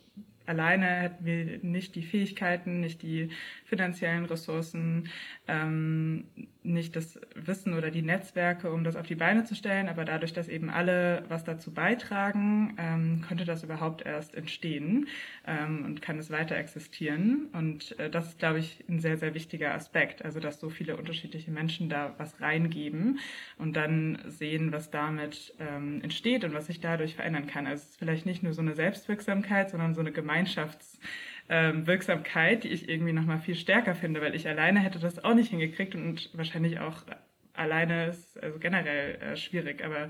alleine hätten wir nicht die Fähigkeiten, nicht die finanziellen Ressourcen, ähm, nicht das Wissen oder die Netzwerke, um das auf die Beine zu stellen. Aber dadurch, dass eben alle was dazu beitragen, ähm, könnte das überhaupt erst entstehen ähm, und kann es weiter existieren. Und äh, das ist, glaube ich, ein sehr, sehr wichtiger Aspekt. Also, dass so viele unterschiedliche Menschen da was reingeben und dann sehen, was damit ähm, entsteht und was sich dadurch verändern kann. Also, es ist vielleicht nicht nur so eine Selbstwirksamkeit, sondern so eine Gemeinschafts- ähm, Wirksamkeit, die ich irgendwie nochmal viel stärker finde, weil ich alleine hätte das auch nicht hingekriegt und wahrscheinlich auch alleine ist also generell äh, schwierig. Aber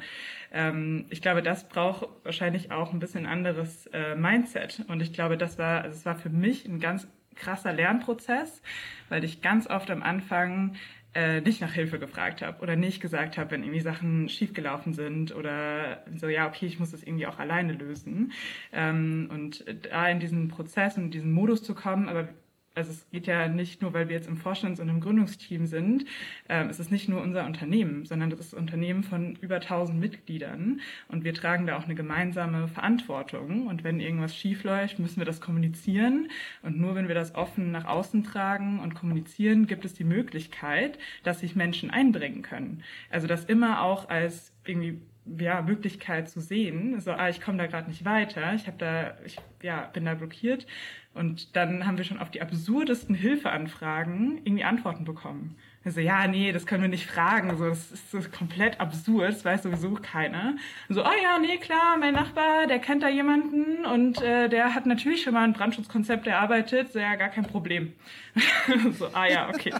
ähm, ich glaube, das braucht wahrscheinlich auch ein bisschen anderes äh, Mindset. Und ich glaube, das war, also es war für mich ein ganz krasser Lernprozess, weil ich ganz oft am Anfang äh, nicht nach Hilfe gefragt habe oder nicht gesagt habe, wenn irgendwie Sachen schiefgelaufen sind oder so, ja, okay, ich muss das irgendwie auch alleine lösen. Ähm, und da in diesen Prozess und diesen Modus zu kommen, aber also es geht ja nicht nur, weil wir jetzt im Vorstands- und im Gründungsteam sind, ähm, es ist nicht nur unser Unternehmen, sondern das ist ein Unternehmen von über 1000 Mitgliedern und wir tragen da auch eine gemeinsame Verantwortung und wenn irgendwas schief läuft, müssen wir das kommunizieren und nur wenn wir das offen nach außen tragen und kommunizieren, gibt es die Möglichkeit, dass sich Menschen einbringen können. Also das immer auch als irgendwie ja, Möglichkeit zu sehen, so, ah, ich komme da gerade nicht weiter, ich habe da, ich ja, bin da blockiert. Und dann haben wir schon auf die absurdesten Hilfeanfragen irgendwie Antworten bekommen. Also ja, nee, das können wir nicht fragen. So, das ist so komplett absurd, das weiß sowieso keiner. Und so, oh ja, nee, klar, mein Nachbar, der kennt da jemanden und äh, der hat natürlich schon mal ein Brandschutzkonzept erarbeitet, so ja, gar kein Problem. so, ah ja, okay.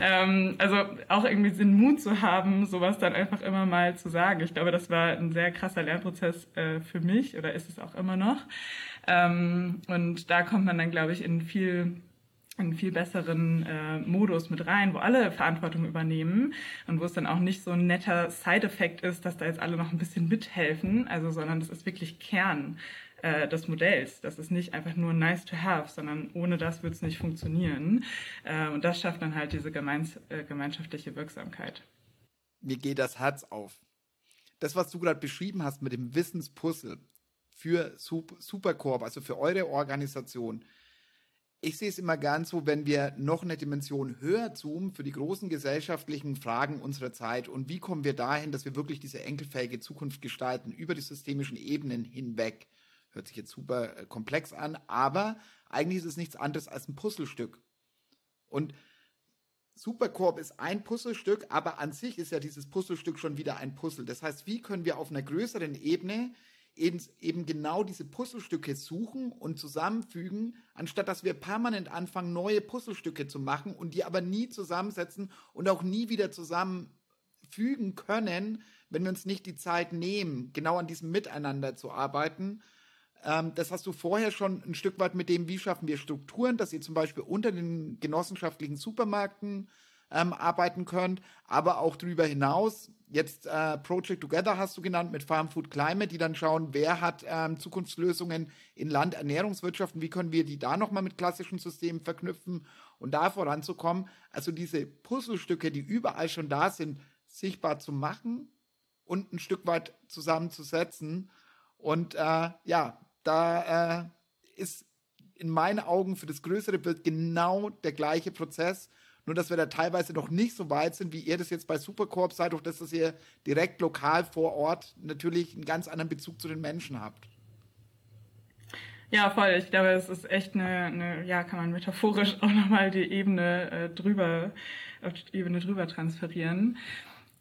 ähm, also auch irgendwie den Mut zu haben, sowas dann einfach immer mal zu sagen. Ich glaube, das war ein sehr krasser Lernprozess äh, für mich oder ist es auch immer noch. Ähm, und da kommt man dann, glaube ich, in viel einen viel besseren äh, Modus mit rein, wo alle Verantwortung übernehmen und wo es dann auch nicht so ein netter Side-Effekt ist, dass da jetzt alle noch ein bisschen mithelfen, also sondern das ist wirklich Kern äh, des Modells. Das ist nicht einfach nur nice to have, sondern ohne das wird es nicht funktionieren. Äh, und das schafft dann halt diese gemeins äh, gemeinschaftliche Wirksamkeit. Mir geht das Herz auf. Das, was du gerade beschrieben hast mit dem Wissenspuzzle für Supercorp, also für eure Organisation, ich sehe es immer gern so, wenn wir noch eine Dimension höher zoomen für die großen gesellschaftlichen Fragen unserer Zeit und wie kommen wir dahin, dass wir wirklich diese enkelfähige Zukunft gestalten über die systemischen Ebenen hinweg. Hört sich jetzt super äh, komplex an, aber eigentlich ist es nichts anderes als ein Puzzlestück. Und Supercorp ist ein Puzzlestück, aber an sich ist ja dieses Puzzlestück schon wieder ein Puzzle. Das heißt, wie können wir auf einer größeren Ebene eben, eben genau diese Puzzlestücke suchen und zusammenfügen, anstatt dass wir permanent anfangen, neue Puzzlestücke zu machen und die aber nie zusammensetzen und auch nie wieder zusammenfügen können, wenn wir uns nicht die Zeit nehmen, genau an diesem Miteinander zu arbeiten. Ähm, das hast du vorher schon ein Stück weit mit dem, wie schaffen wir Strukturen, dass ihr zum Beispiel unter den genossenschaftlichen Supermärkten ähm, arbeiten könnt, aber auch darüber hinaus. Jetzt äh, Project Together hast du genannt mit Farm Food Climate, die dann schauen, wer hat ähm, Zukunftslösungen in Landernährungswirtschaften, wie können wir die da nochmal mit klassischen Systemen verknüpfen und da voranzukommen. Also diese Puzzlestücke, die überall schon da sind, sichtbar zu machen und ein Stück weit zusammenzusetzen. Und äh, ja, da äh, ist in meinen Augen für das größere Bild genau der gleiche Prozess. Nur, dass wir da teilweise noch nicht so weit sind, wie ihr das jetzt bei Supercorp seid, durch das, dass ihr direkt lokal vor Ort natürlich einen ganz anderen Bezug zu den Menschen habt. Ja, voll. Ich glaube, es ist echt eine, eine ja, kann man metaphorisch auch nochmal die Ebene äh, drüber, auf die Ebene drüber transferieren.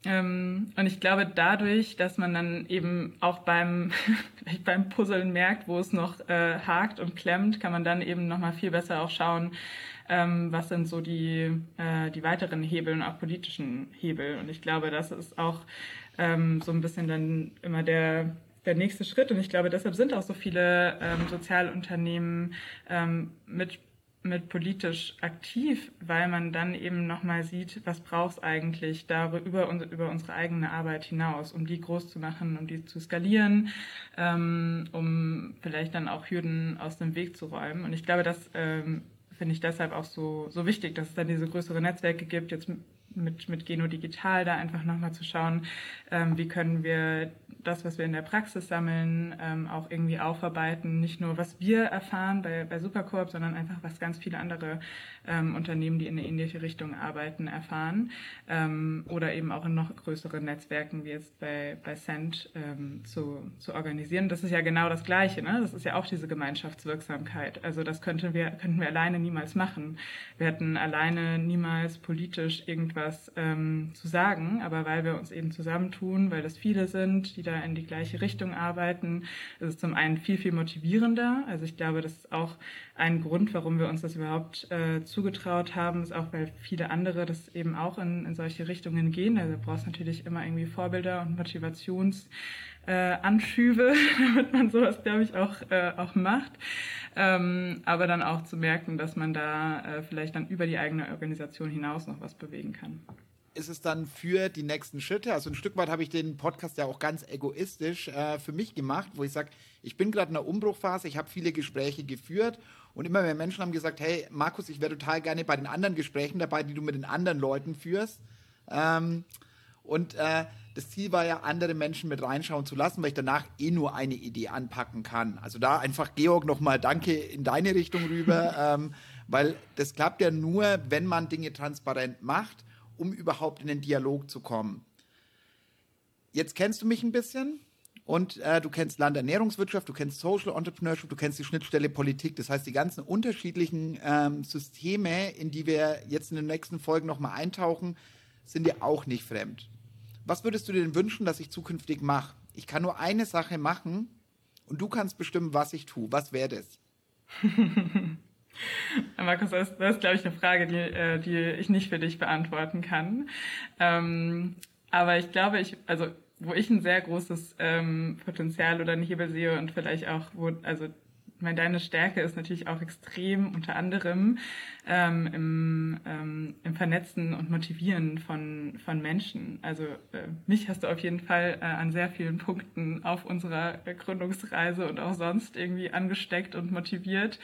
Ähm, und ich glaube, dadurch, dass man dann eben auch beim, beim Puzzeln merkt, wo es noch äh, hakt und klemmt, kann man dann eben nochmal viel besser auch schauen, ähm, was sind so die, äh, die weiteren Hebel und auch politischen Hebel. Und ich glaube, das ist auch ähm, so ein bisschen dann immer der, der nächste Schritt. Und ich glaube, deshalb sind auch so viele ähm, Sozialunternehmen ähm, mit mit politisch aktiv, weil man dann eben nochmal sieht, was braucht es eigentlich darüber über, unsere eigene Arbeit hinaus, um die groß zu machen, um die zu skalieren, ähm, um vielleicht dann auch Hürden aus dem Weg zu räumen. Und ich glaube, das ähm, finde ich deshalb auch so, so wichtig, dass es dann diese größere Netzwerke gibt, jetzt mit, mit Geno Digital da einfach nochmal zu schauen, ähm, wie können wir das, was wir in der Praxis sammeln, ähm, auch irgendwie aufarbeiten. Nicht nur, was wir erfahren bei, bei Supercorp, sondern einfach, was ganz viele andere ähm, Unternehmen, die in eine ähnliche Richtung arbeiten, erfahren. Ähm, oder eben auch in noch größeren Netzwerken, wie jetzt bei, bei Cent, ähm, zu, zu organisieren. Das ist ja genau das Gleiche. Ne? Das ist ja auch diese Gemeinschaftswirksamkeit. Also das könnten wir, könnten wir alleine niemals machen. Wir hätten alleine niemals politisch irgendwas ähm, zu sagen, aber weil wir uns eben zusammentun, weil das viele sind, die da in die gleiche Richtung arbeiten, ist es zum einen viel, viel motivierender. Also ich glaube, das ist auch ein Grund, warum wir uns das überhaupt äh, zugetraut haben, ist auch, weil viele andere das eben auch in, in solche Richtungen gehen. Also du brauchst natürlich immer irgendwie Vorbilder und Motivationsanschübe, äh, damit man sowas, glaube ich, auch, äh, auch macht. Ähm, aber dann auch zu merken, dass man da äh, vielleicht dann über die eigene Organisation hinaus noch was bewegen kann ist es dann für die nächsten Schritte? Also ein Stück weit habe ich den Podcast ja auch ganz egoistisch äh, für mich gemacht, wo ich sage, ich bin gerade in einer Umbruchphase, ich habe viele Gespräche geführt und immer mehr Menschen haben gesagt, hey Markus, ich wäre total gerne bei den anderen Gesprächen dabei, die du mit den anderen Leuten führst. Ähm, und äh, das Ziel war ja, andere Menschen mit reinschauen zu lassen, weil ich danach eh nur eine Idee anpacken kann. Also da einfach, Georg, nochmal danke in deine Richtung rüber, ähm, weil das klappt ja nur, wenn man Dinge transparent macht um überhaupt in den Dialog zu kommen. Jetzt kennst du mich ein bisschen und äh, du kennst Landernährungswirtschaft, du kennst Social Entrepreneurship, du kennst die Schnittstelle Politik. Das heißt, die ganzen unterschiedlichen ähm, Systeme, in die wir jetzt in den nächsten Folgen nochmal eintauchen, sind dir auch nicht fremd. Was würdest du dir denn wünschen, dass ich zukünftig mache? Ich kann nur eine Sache machen und du kannst bestimmen, was ich tue. Was wäre das? Markus, das, das ist, glaube ich, eine Frage, die, äh, die ich nicht für dich beantworten kann. Ähm, aber ich glaube, ich, also wo ich ein sehr großes ähm, Potenzial oder einen Hebel sehe und vielleicht auch, wo, also meine, deine Stärke ist natürlich auch extrem unter anderem ähm, im, ähm, im Vernetzen und Motivieren von, von Menschen. Also äh, mich hast du auf jeden Fall äh, an sehr vielen Punkten auf unserer Gründungsreise und auch sonst irgendwie angesteckt und motiviert.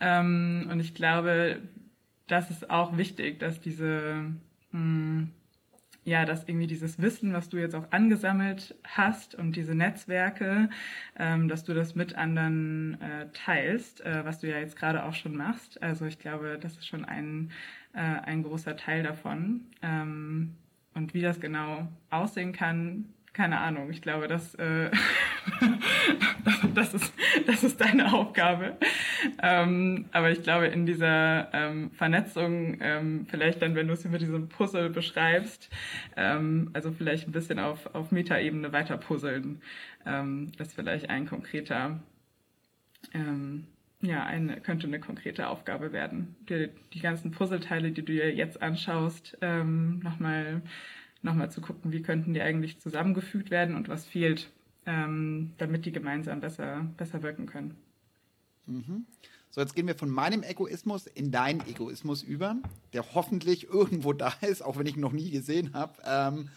Ähm, und ich glaube, das ist auch wichtig, dass diese mh, hm, ja, dass irgendwie dieses Wissen, was du jetzt auch angesammelt hast und diese Netzwerke, ähm, dass du das mit anderen äh, teilst, äh, was du ja jetzt gerade auch schon machst. Also ich glaube, das ist schon ein, äh, ein großer Teil davon. Ähm, und wie das genau aussehen kann, keine Ahnung. Ich glaube, das, äh, das, ist, das ist deine Aufgabe. Ähm, aber ich glaube, in dieser ähm, Vernetzung, ähm, vielleicht dann, wenn du es über diesen Puzzle beschreibst, ähm, also vielleicht ein bisschen auf, auf Metaebene weiter puzzeln, ähm, ist vielleicht ein konkreter, ähm, ja, eine, könnte eine konkrete Aufgabe werden. Die, die ganzen Puzzleteile, die du dir jetzt anschaust, nochmal nochmal zu gucken, wie könnten die eigentlich zusammengefügt werden und was fehlt, ähm, damit die gemeinsam besser, besser wirken können. Mhm. So, jetzt gehen wir von meinem Egoismus in deinen Egoismus über, der hoffentlich irgendwo da ist, auch wenn ich ihn noch nie gesehen habe. Ähm,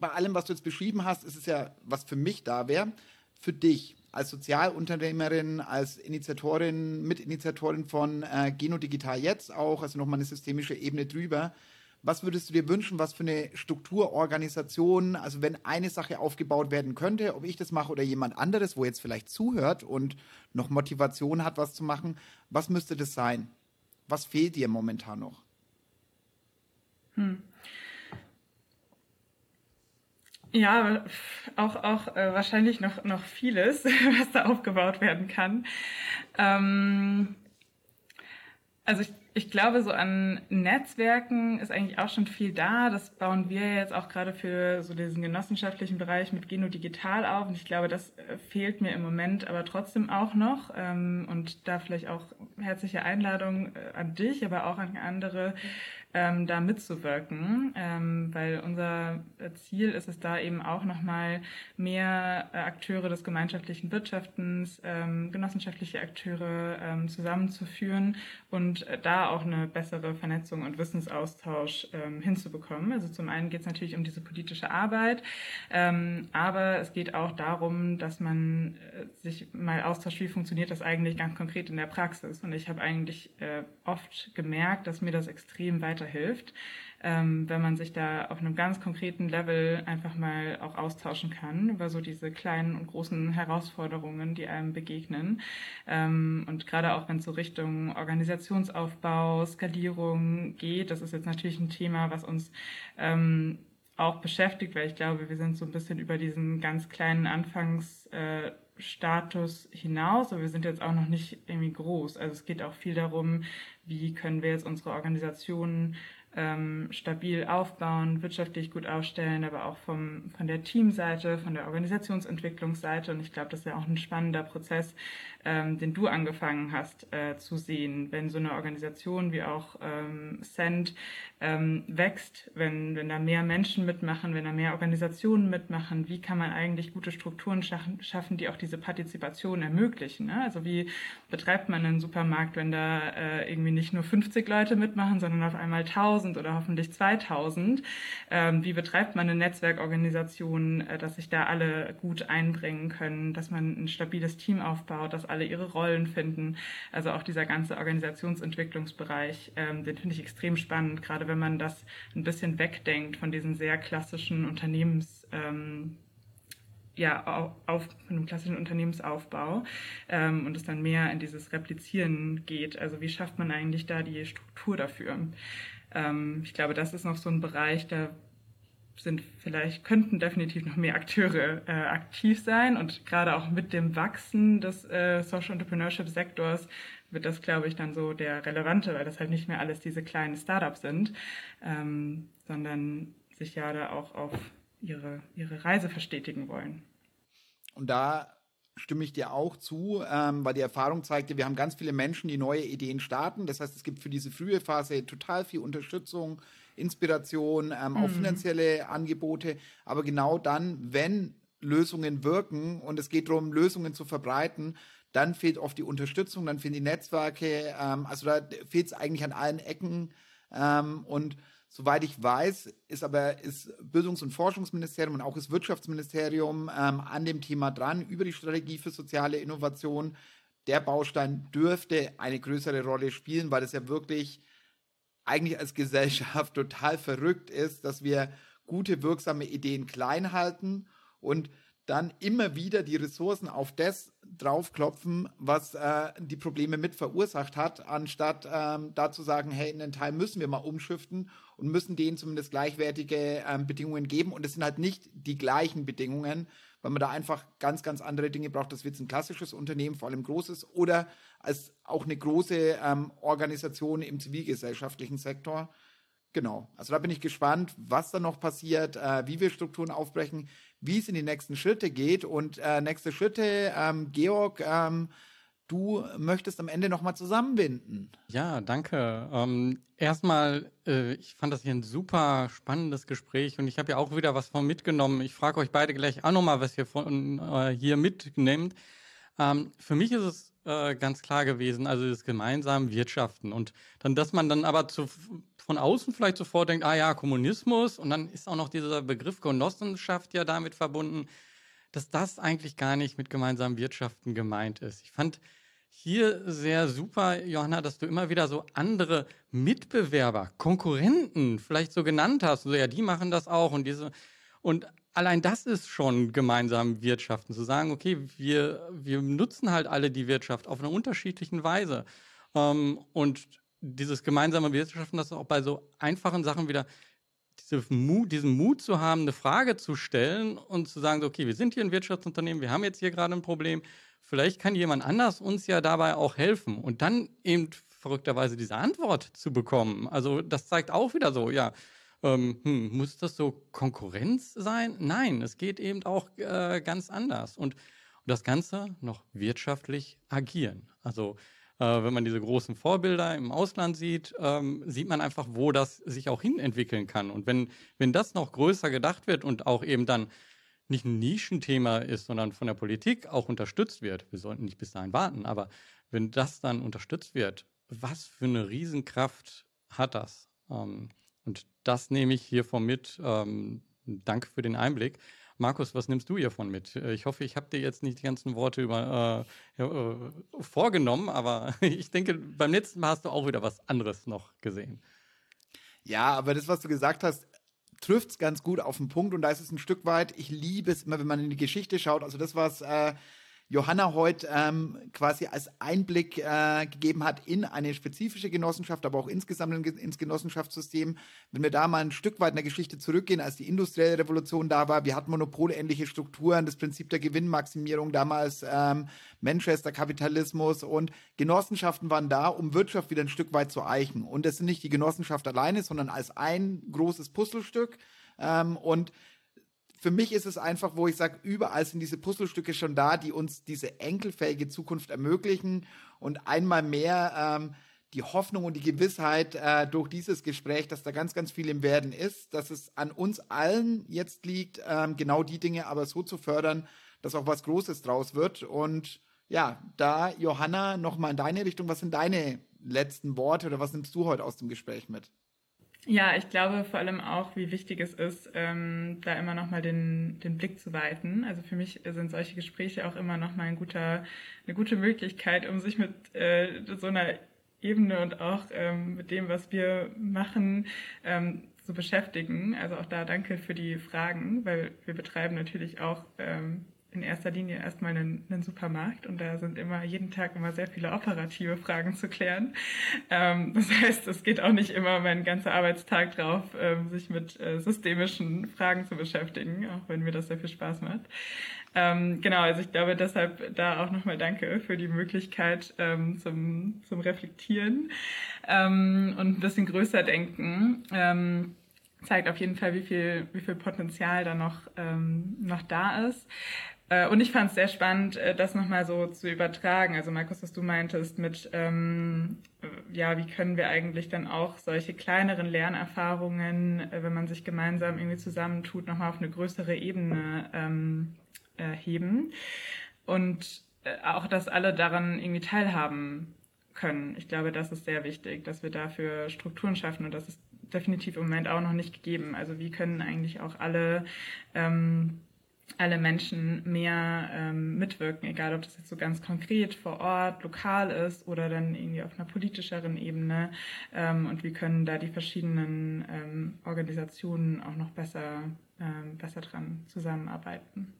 bei allem, was du jetzt beschrieben hast, ist es ja, was für mich da wäre, für dich als Sozialunternehmerin, als Initiatorin, Mitinitiatorin von äh, Geno Digital jetzt auch, also nochmal eine systemische Ebene drüber. Was würdest du dir wünschen, was für eine Strukturorganisation, also wenn eine Sache aufgebaut werden könnte, ob ich das mache oder jemand anderes, wo jetzt vielleicht zuhört und noch Motivation hat, was zu machen, was müsste das sein? Was fehlt dir momentan noch? Hm. Ja, auch, auch äh, wahrscheinlich noch, noch vieles, was da aufgebaut werden kann. Ähm, also ich ich glaube, so an Netzwerken ist eigentlich auch schon viel da. Das bauen wir jetzt auch gerade für so diesen genossenschaftlichen Bereich mit Geno Digital auf. Und ich glaube, das äh, fehlt mir im Moment aber trotzdem auch noch. Ähm, und da vielleicht auch herzliche Einladung äh, an dich, aber auch an andere ähm, da mitzuwirken, ähm, weil unser Ziel ist es da eben auch nochmal mehr äh, Akteure des gemeinschaftlichen Wirtschaftens, ähm, genossenschaftliche Akteure ähm, zusammenzuführen und äh, da auch eine bessere Vernetzung und Wissensaustausch ähm, hinzubekommen. Also zum einen geht es natürlich um diese politische Arbeit, ähm, aber es geht auch darum, dass man äh, sich mal austauscht, wie funktioniert das eigentlich ganz konkret in der Praxis. Und ich habe eigentlich äh, oft gemerkt, dass mir das extrem weiterhilft, ähm, wenn man sich da auf einem ganz konkreten Level einfach mal auch austauschen kann über so diese kleinen und großen Herausforderungen, die einem begegnen. Ähm, und gerade auch wenn es so Richtung Organisationsaufbau, Skalierung geht, das ist jetzt natürlich ein Thema, was uns ähm, auch beschäftigt, weil ich glaube, wir sind so ein bisschen über diesen ganz kleinen Anfangsstatus äh, hinaus, aber wir sind jetzt auch noch nicht irgendwie groß. Also es geht auch viel darum, wie können wir jetzt unsere Organisationen ähm, stabil aufbauen, wirtschaftlich gut aufstellen, aber auch vom, von der Teamseite, von der Organisationsentwicklungsseite. Und ich glaube, das ist ja auch ein spannender Prozess, ähm, den du angefangen hast äh, zu sehen, wenn so eine Organisation wie auch ähm, Send ähm, wächst, wenn, wenn da mehr Menschen mitmachen, wenn da mehr Organisationen mitmachen, wie kann man eigentlich gute Strukturen schaffen, schaffen die auch diese Partizipation ermöglichen? Ne? Also wie betreibt man einen Supermarkt, wenn da äh, irgendwie nicht nur 50 Leute mitmachen, sondern auf einmal 1000 oder hoffentlich 2000? Ähm, wie betreibt man eine Netzwerkorganisation, äh, dass sich da alle gut einbringen können, dass man ein stabiles Team aufbaut, dass alle ihre Rollen finden? Also auch dieser ganze Organisationsentwicklungsbereich, ähm, den finde ich extrem spannend, gerade wenn man das ein bisschen wegdenkt von diesen sehr klassischen Unternehmens, ähm, ja, auf, einem klassischen Unternehmensaufbau ähm, und es dann mehr in dieses Replizieren geht. Also wie schafft man eigentlich da die Struktur dafür? Ähm, ich glaube, das ist noch so ein Bereich, da sind vielleicht, könnten definitiv noch mehr Akteure äh, aktiv sein und gerade auch mit dem Wachsen des äh, Social Entrepreneurship Sektors wird das, glaube ich, dann so der relevante, weil das halt nicht mehr alles diese kleinen Startups sind, ähm, sondern sich ja da auch auf ihre, ihre Reise verstetigen wollen. Und da stimme ich dir auch zu, ähm, weil die Erfahrung zeigte, wir haben ganz viele Menschen, die neue Ideen starten. Das heißt, es gibt für diese frühe Phase total viel Unterstützung, Inspiration, ähm, mhm. auch finanzielle Angebote. Aber genau dann, wenn Lösungen wirken und es geht darum, Lösungen zu verbreiten, dann fehlt oft die Unterstützung, dann fehlen die Netzwerke, ähm, also da fehlt es eigentlich an allen Ecken. Ähm, und soweit ich weiß, ist aber ist Bildungs- und Forschungsministerium und auch das Wirtschaftsministerium ähm, an dem Thema dran über die Strategie für soziale Innovation. Der Baustein dürfte eine größere Rolle spielen, weil es ja wirklich eigentlich als Gesellschaft total verrückt ist, dass wir gute, wirksame Ideen klein halten und dann immer wieder die Ressourcen auf das draufklopfen, was äh, die Probleme mit verursacht hat, anstatt ähm, da zu sagen, hey, einen Teil müssen wir mal umschiften und müssen denen zumindest gleichwertige ähm, Bedingungen geben. Und es sind halt nicht die gleichen Bedingungen, weil man da einfach ganz, ganz andere Dinge braucht. Das wird ein klassisches Unternehmen, vor allem großes, oder als auch eine große ähm, Organisation im zivilgesellschaftlichen Sektor. Genau. Also da bin ich gespannt, was da noch passiert, äh, wie wir Strukturen aufbrechen, wie es in die nächsten Schritte geht. Und äh, nächste Schritte, ähm, Georg, ähm, du möchtest am Ende nochmal zusammenbinden. Ja, danke. Ähm, erstmal, äh, ich fand das hier ein super spannendes Gespräch und ich habe ja auch wieder was von mitgenommen. Ich frage euch beide gleich auch nochmal, was ihr von äh, hier mitnehmt. Ähm, für mich ist es äh, ganz klar gewesen, also das gemeinsame Wirtschaften und dann, dass man dann aber zu, von außen vielleicht sofort denkt, ah ja, Kommunismus und dann ist auch noch dieser Begriff Genossenschaft ja damit verbunden, dass das eigentlich gar nicht mit gemeinsamen Wirtschaften gemeint ist. Ich fand hier sehr super, Johanna, dass du immer wieder so andere Mitbewerber, Konkurrenten vielleicht so genannt hast. So, ja, die machen das auch und diese. Und allein das ist schon gemeinsam Wirtschaften, zu sagen, okay, wir, wir nutzen halt alle die Wirtschaft auf einer unterschiedlichen Weise. Ähm, und dieses gemeinsame Wirtschaften, das auch bei so einfachen Sachen wieder diese Mut, diesen Mut zu haben, eine Frage zu stellen und zu sagen, okay, wir sind hier ein Wirtschaftsunternehmen, wir haben jetzt hier gerade ein Problem, vielleicht kann jemand anders uns ja dabei auch helfen und dann eben verrückterweise diese Antwort zu bekommen. Also das zeigt auch wieder so, ja, ähm, hm, muss das so Konkurrenz sein? Nein, es geht eben auch äh, ganz anders und, und das Ganze noch wirtschaftlich agieren. Also äh, wenn man diese großen Vorbilder im Ausland sieht, ähm, sieht man einfach, wo das sich auch hin entwickeln kann. Und wenn, wenn das noch größer gedacht wird und auch eben dann nicht ein Nischenthema ist, sondern von der Politik auch unterstützt wird, wir sollten nicht bis dahin warten, aber wenn das dann unterstützt wird, was für eine Riesenkraft hat das? Ähm, und das nehme ich hiervon mit. Ähm, danke für den Einblick. Markus, was nimmst du hiervon mit? Äh, ich hoffe, ich habe dir jetzt nicht die ganzen Worte über, äh, äh, vorgenommen, aber ich denke, beim letzten Mal hast du auch wieder was anderes noch gesehen. Ja, aber das, was du gesagt hast, trifft es ganz gut auf den Punkt und da ist es ein Stück weit, ich liebe es immer, wenn man in die Geschichte schaut, also das, was äh, Johanna heute ähm, quasi als Einblick äh, gegeben hat in eine spezifische Genossenschaft, aber auch insgesamt in, ins Genossenschaftssystem. Wenn wir da mal ein Stück weit in der Geschichte zurückgehen, als die industrielle Revolution da war, wir hatten monopolähnliche Strukturen, das Prinzip der Gewinnmaximierung damals, ähm, Manchester-Kapitalismus und Genossenschaften waren da, um Wirtschaft wieder ein Stück weit zu eichen. Und das sind nicht die Genossenschaft alleine, sondern als ein großes Puzzlestück. Ähm, und für mich ist es einfach, wo ich sage, überall sind diese Puzzlestücke schon da, die uns diese enkelfähige Zukunft ermöglichen und einmal mehr ähm, die Hoffnung und die Gewissheit äh, durch dieses Gespräch, dass da ganz, ganz viel im Werden ist, dass es an uns allen jetzt liegt, ähm, genau die Dinge aber so zu fördern, dass auch was Großes draus wird. Und ja, da, Johanna, nochmal in deine Richtung, was sind deine letzten Worte oder was nimmst du heute aus dem Gespräch mit? Ja, ich glaube vor allem auch, wie wichtig es ist, ähm, da immer nochmal den, den Blick zu weiten. Also für mich sind solche Gespräche auch immer nochmal ein guter, eine gute Möglichkeit, um sich mit äh, so einer Ebene und auch ähm, mit dem, was wir machen, ähm, zu beschäftigen. Also auch da danke für die Fragen, weil wir betreiben natürlich auch ähm, in erster Linie erstmal einen, einen, Supermarkt und da sind immer jeden Tag immer sehr viele operative Fragen zu klären. Ähm, das heißt, es geht auch nicht immer mein ganzer Arbeitstag drauf, ähm, sich mit äh, systemischen Fragen zu beschäftigen, auch wenn mir das sehr viel Spaß macht. Ähm, genau, also ich glaube deshalb da auch nochmal danke für die Möglichkeit ähm, zum, zum Reflektieren ähm, und ein bisschen größer denken ähm, zeigt auf jeden Fall, wie viel, wie viel Potenzial da noch, ähm, noch da ist. Äh, und ich fand es sehr spannend, äh, das nochmal so zu übertragen. Also Markus, was du meintest mit, ähm, ja, wie können wir eigentlich dann auch solche kleineren Lernerfahrungen, äh, wenn man sich gemeinsam irgendwie zusammentut, nochmal auf eine größere Ebene ähm, äh, heben. Und äh, auch, dass alle daran irgendwie teilhaben können. Ich glaube, das ist sehr wichtig, dass wir dafür Strukturen schaffen und das ist definitiv im Moment auch noch nicht gegeben. Also wie können eigentlich auch alle ähm, alle Menschen mehr ähm, mitwirken, egal ob das jetzt so ganz konkret vor Ort, lokal ist oder dann irgendwie auf einer politischeren Ebene. Ähm, und wie können da die verschiedenen ähm, Organisationen auch noch besser, ähm, besser dran zusammenarbeiten.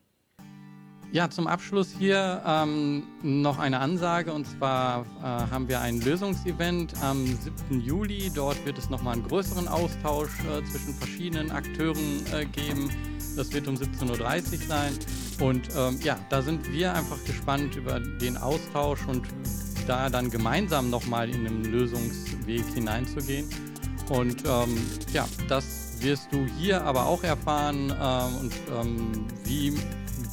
Ja, zum Abschluss hier ähm, noch eine Ansage und zwar äh, haben wir ein Lösungsevent am 7. Juli. Dort wird es nochmal einen größeren Austausch äh, zwischen verschiedenen Akteuren äh, geben. Das wird um 17.30 Uhr sein. Und ähm, ja, da sind wir einfach gespannt über den Austausch und da dann gemeinsam nochmal in den Lösungsweg hineinzugehen. Und ähm, ja, das wirst du hier aber auch erfahren ähm, und ähm, wie,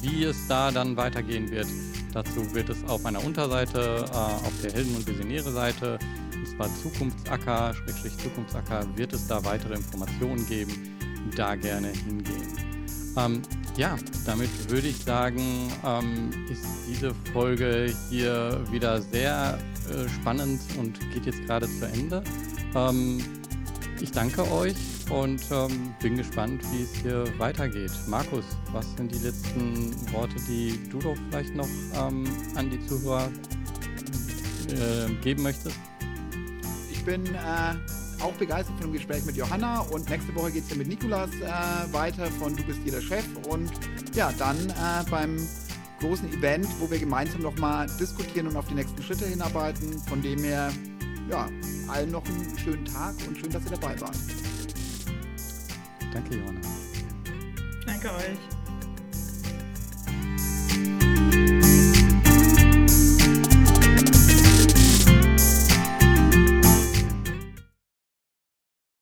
wie es da dann weitergehen wird. Dazu wird es auf einer Unterseite, äh, auf der Helden- und Visionäre-Seite, und zwar Zukunftsacker, Schrägstrich Zukunftsacker, wird es da weitere Informationen geben. Da gerne hingehen. Ähm, ja, damit würde ich sagen, ähm, ist diese Folge hier wieder sehr äh, spannend und geht jetzt gerade zu Ende. Ähm, ich danke euch und ähm, bin gespannt, wie es hier weitergeht. Markus, was sind die letzten Worte, die du doch vielleicht noch ähm, an die Zuhörer äh, geben möchtest? Ich bin äh auch begeistert von dem Gespräch mit Johanna und nächste Woche geht es ja mit Nikolas äh, weiter von Du bist jeder Chef und ja, dann äh, beim großen Event, wo wir gemeinsam nochmal diskutieren und auf die nächsten Schritte hinarbeiten. Von dem her, ja, allen noch einen schönen Tag und schön, dass ihr dabei wart. Danke, Johanna. Danke euch.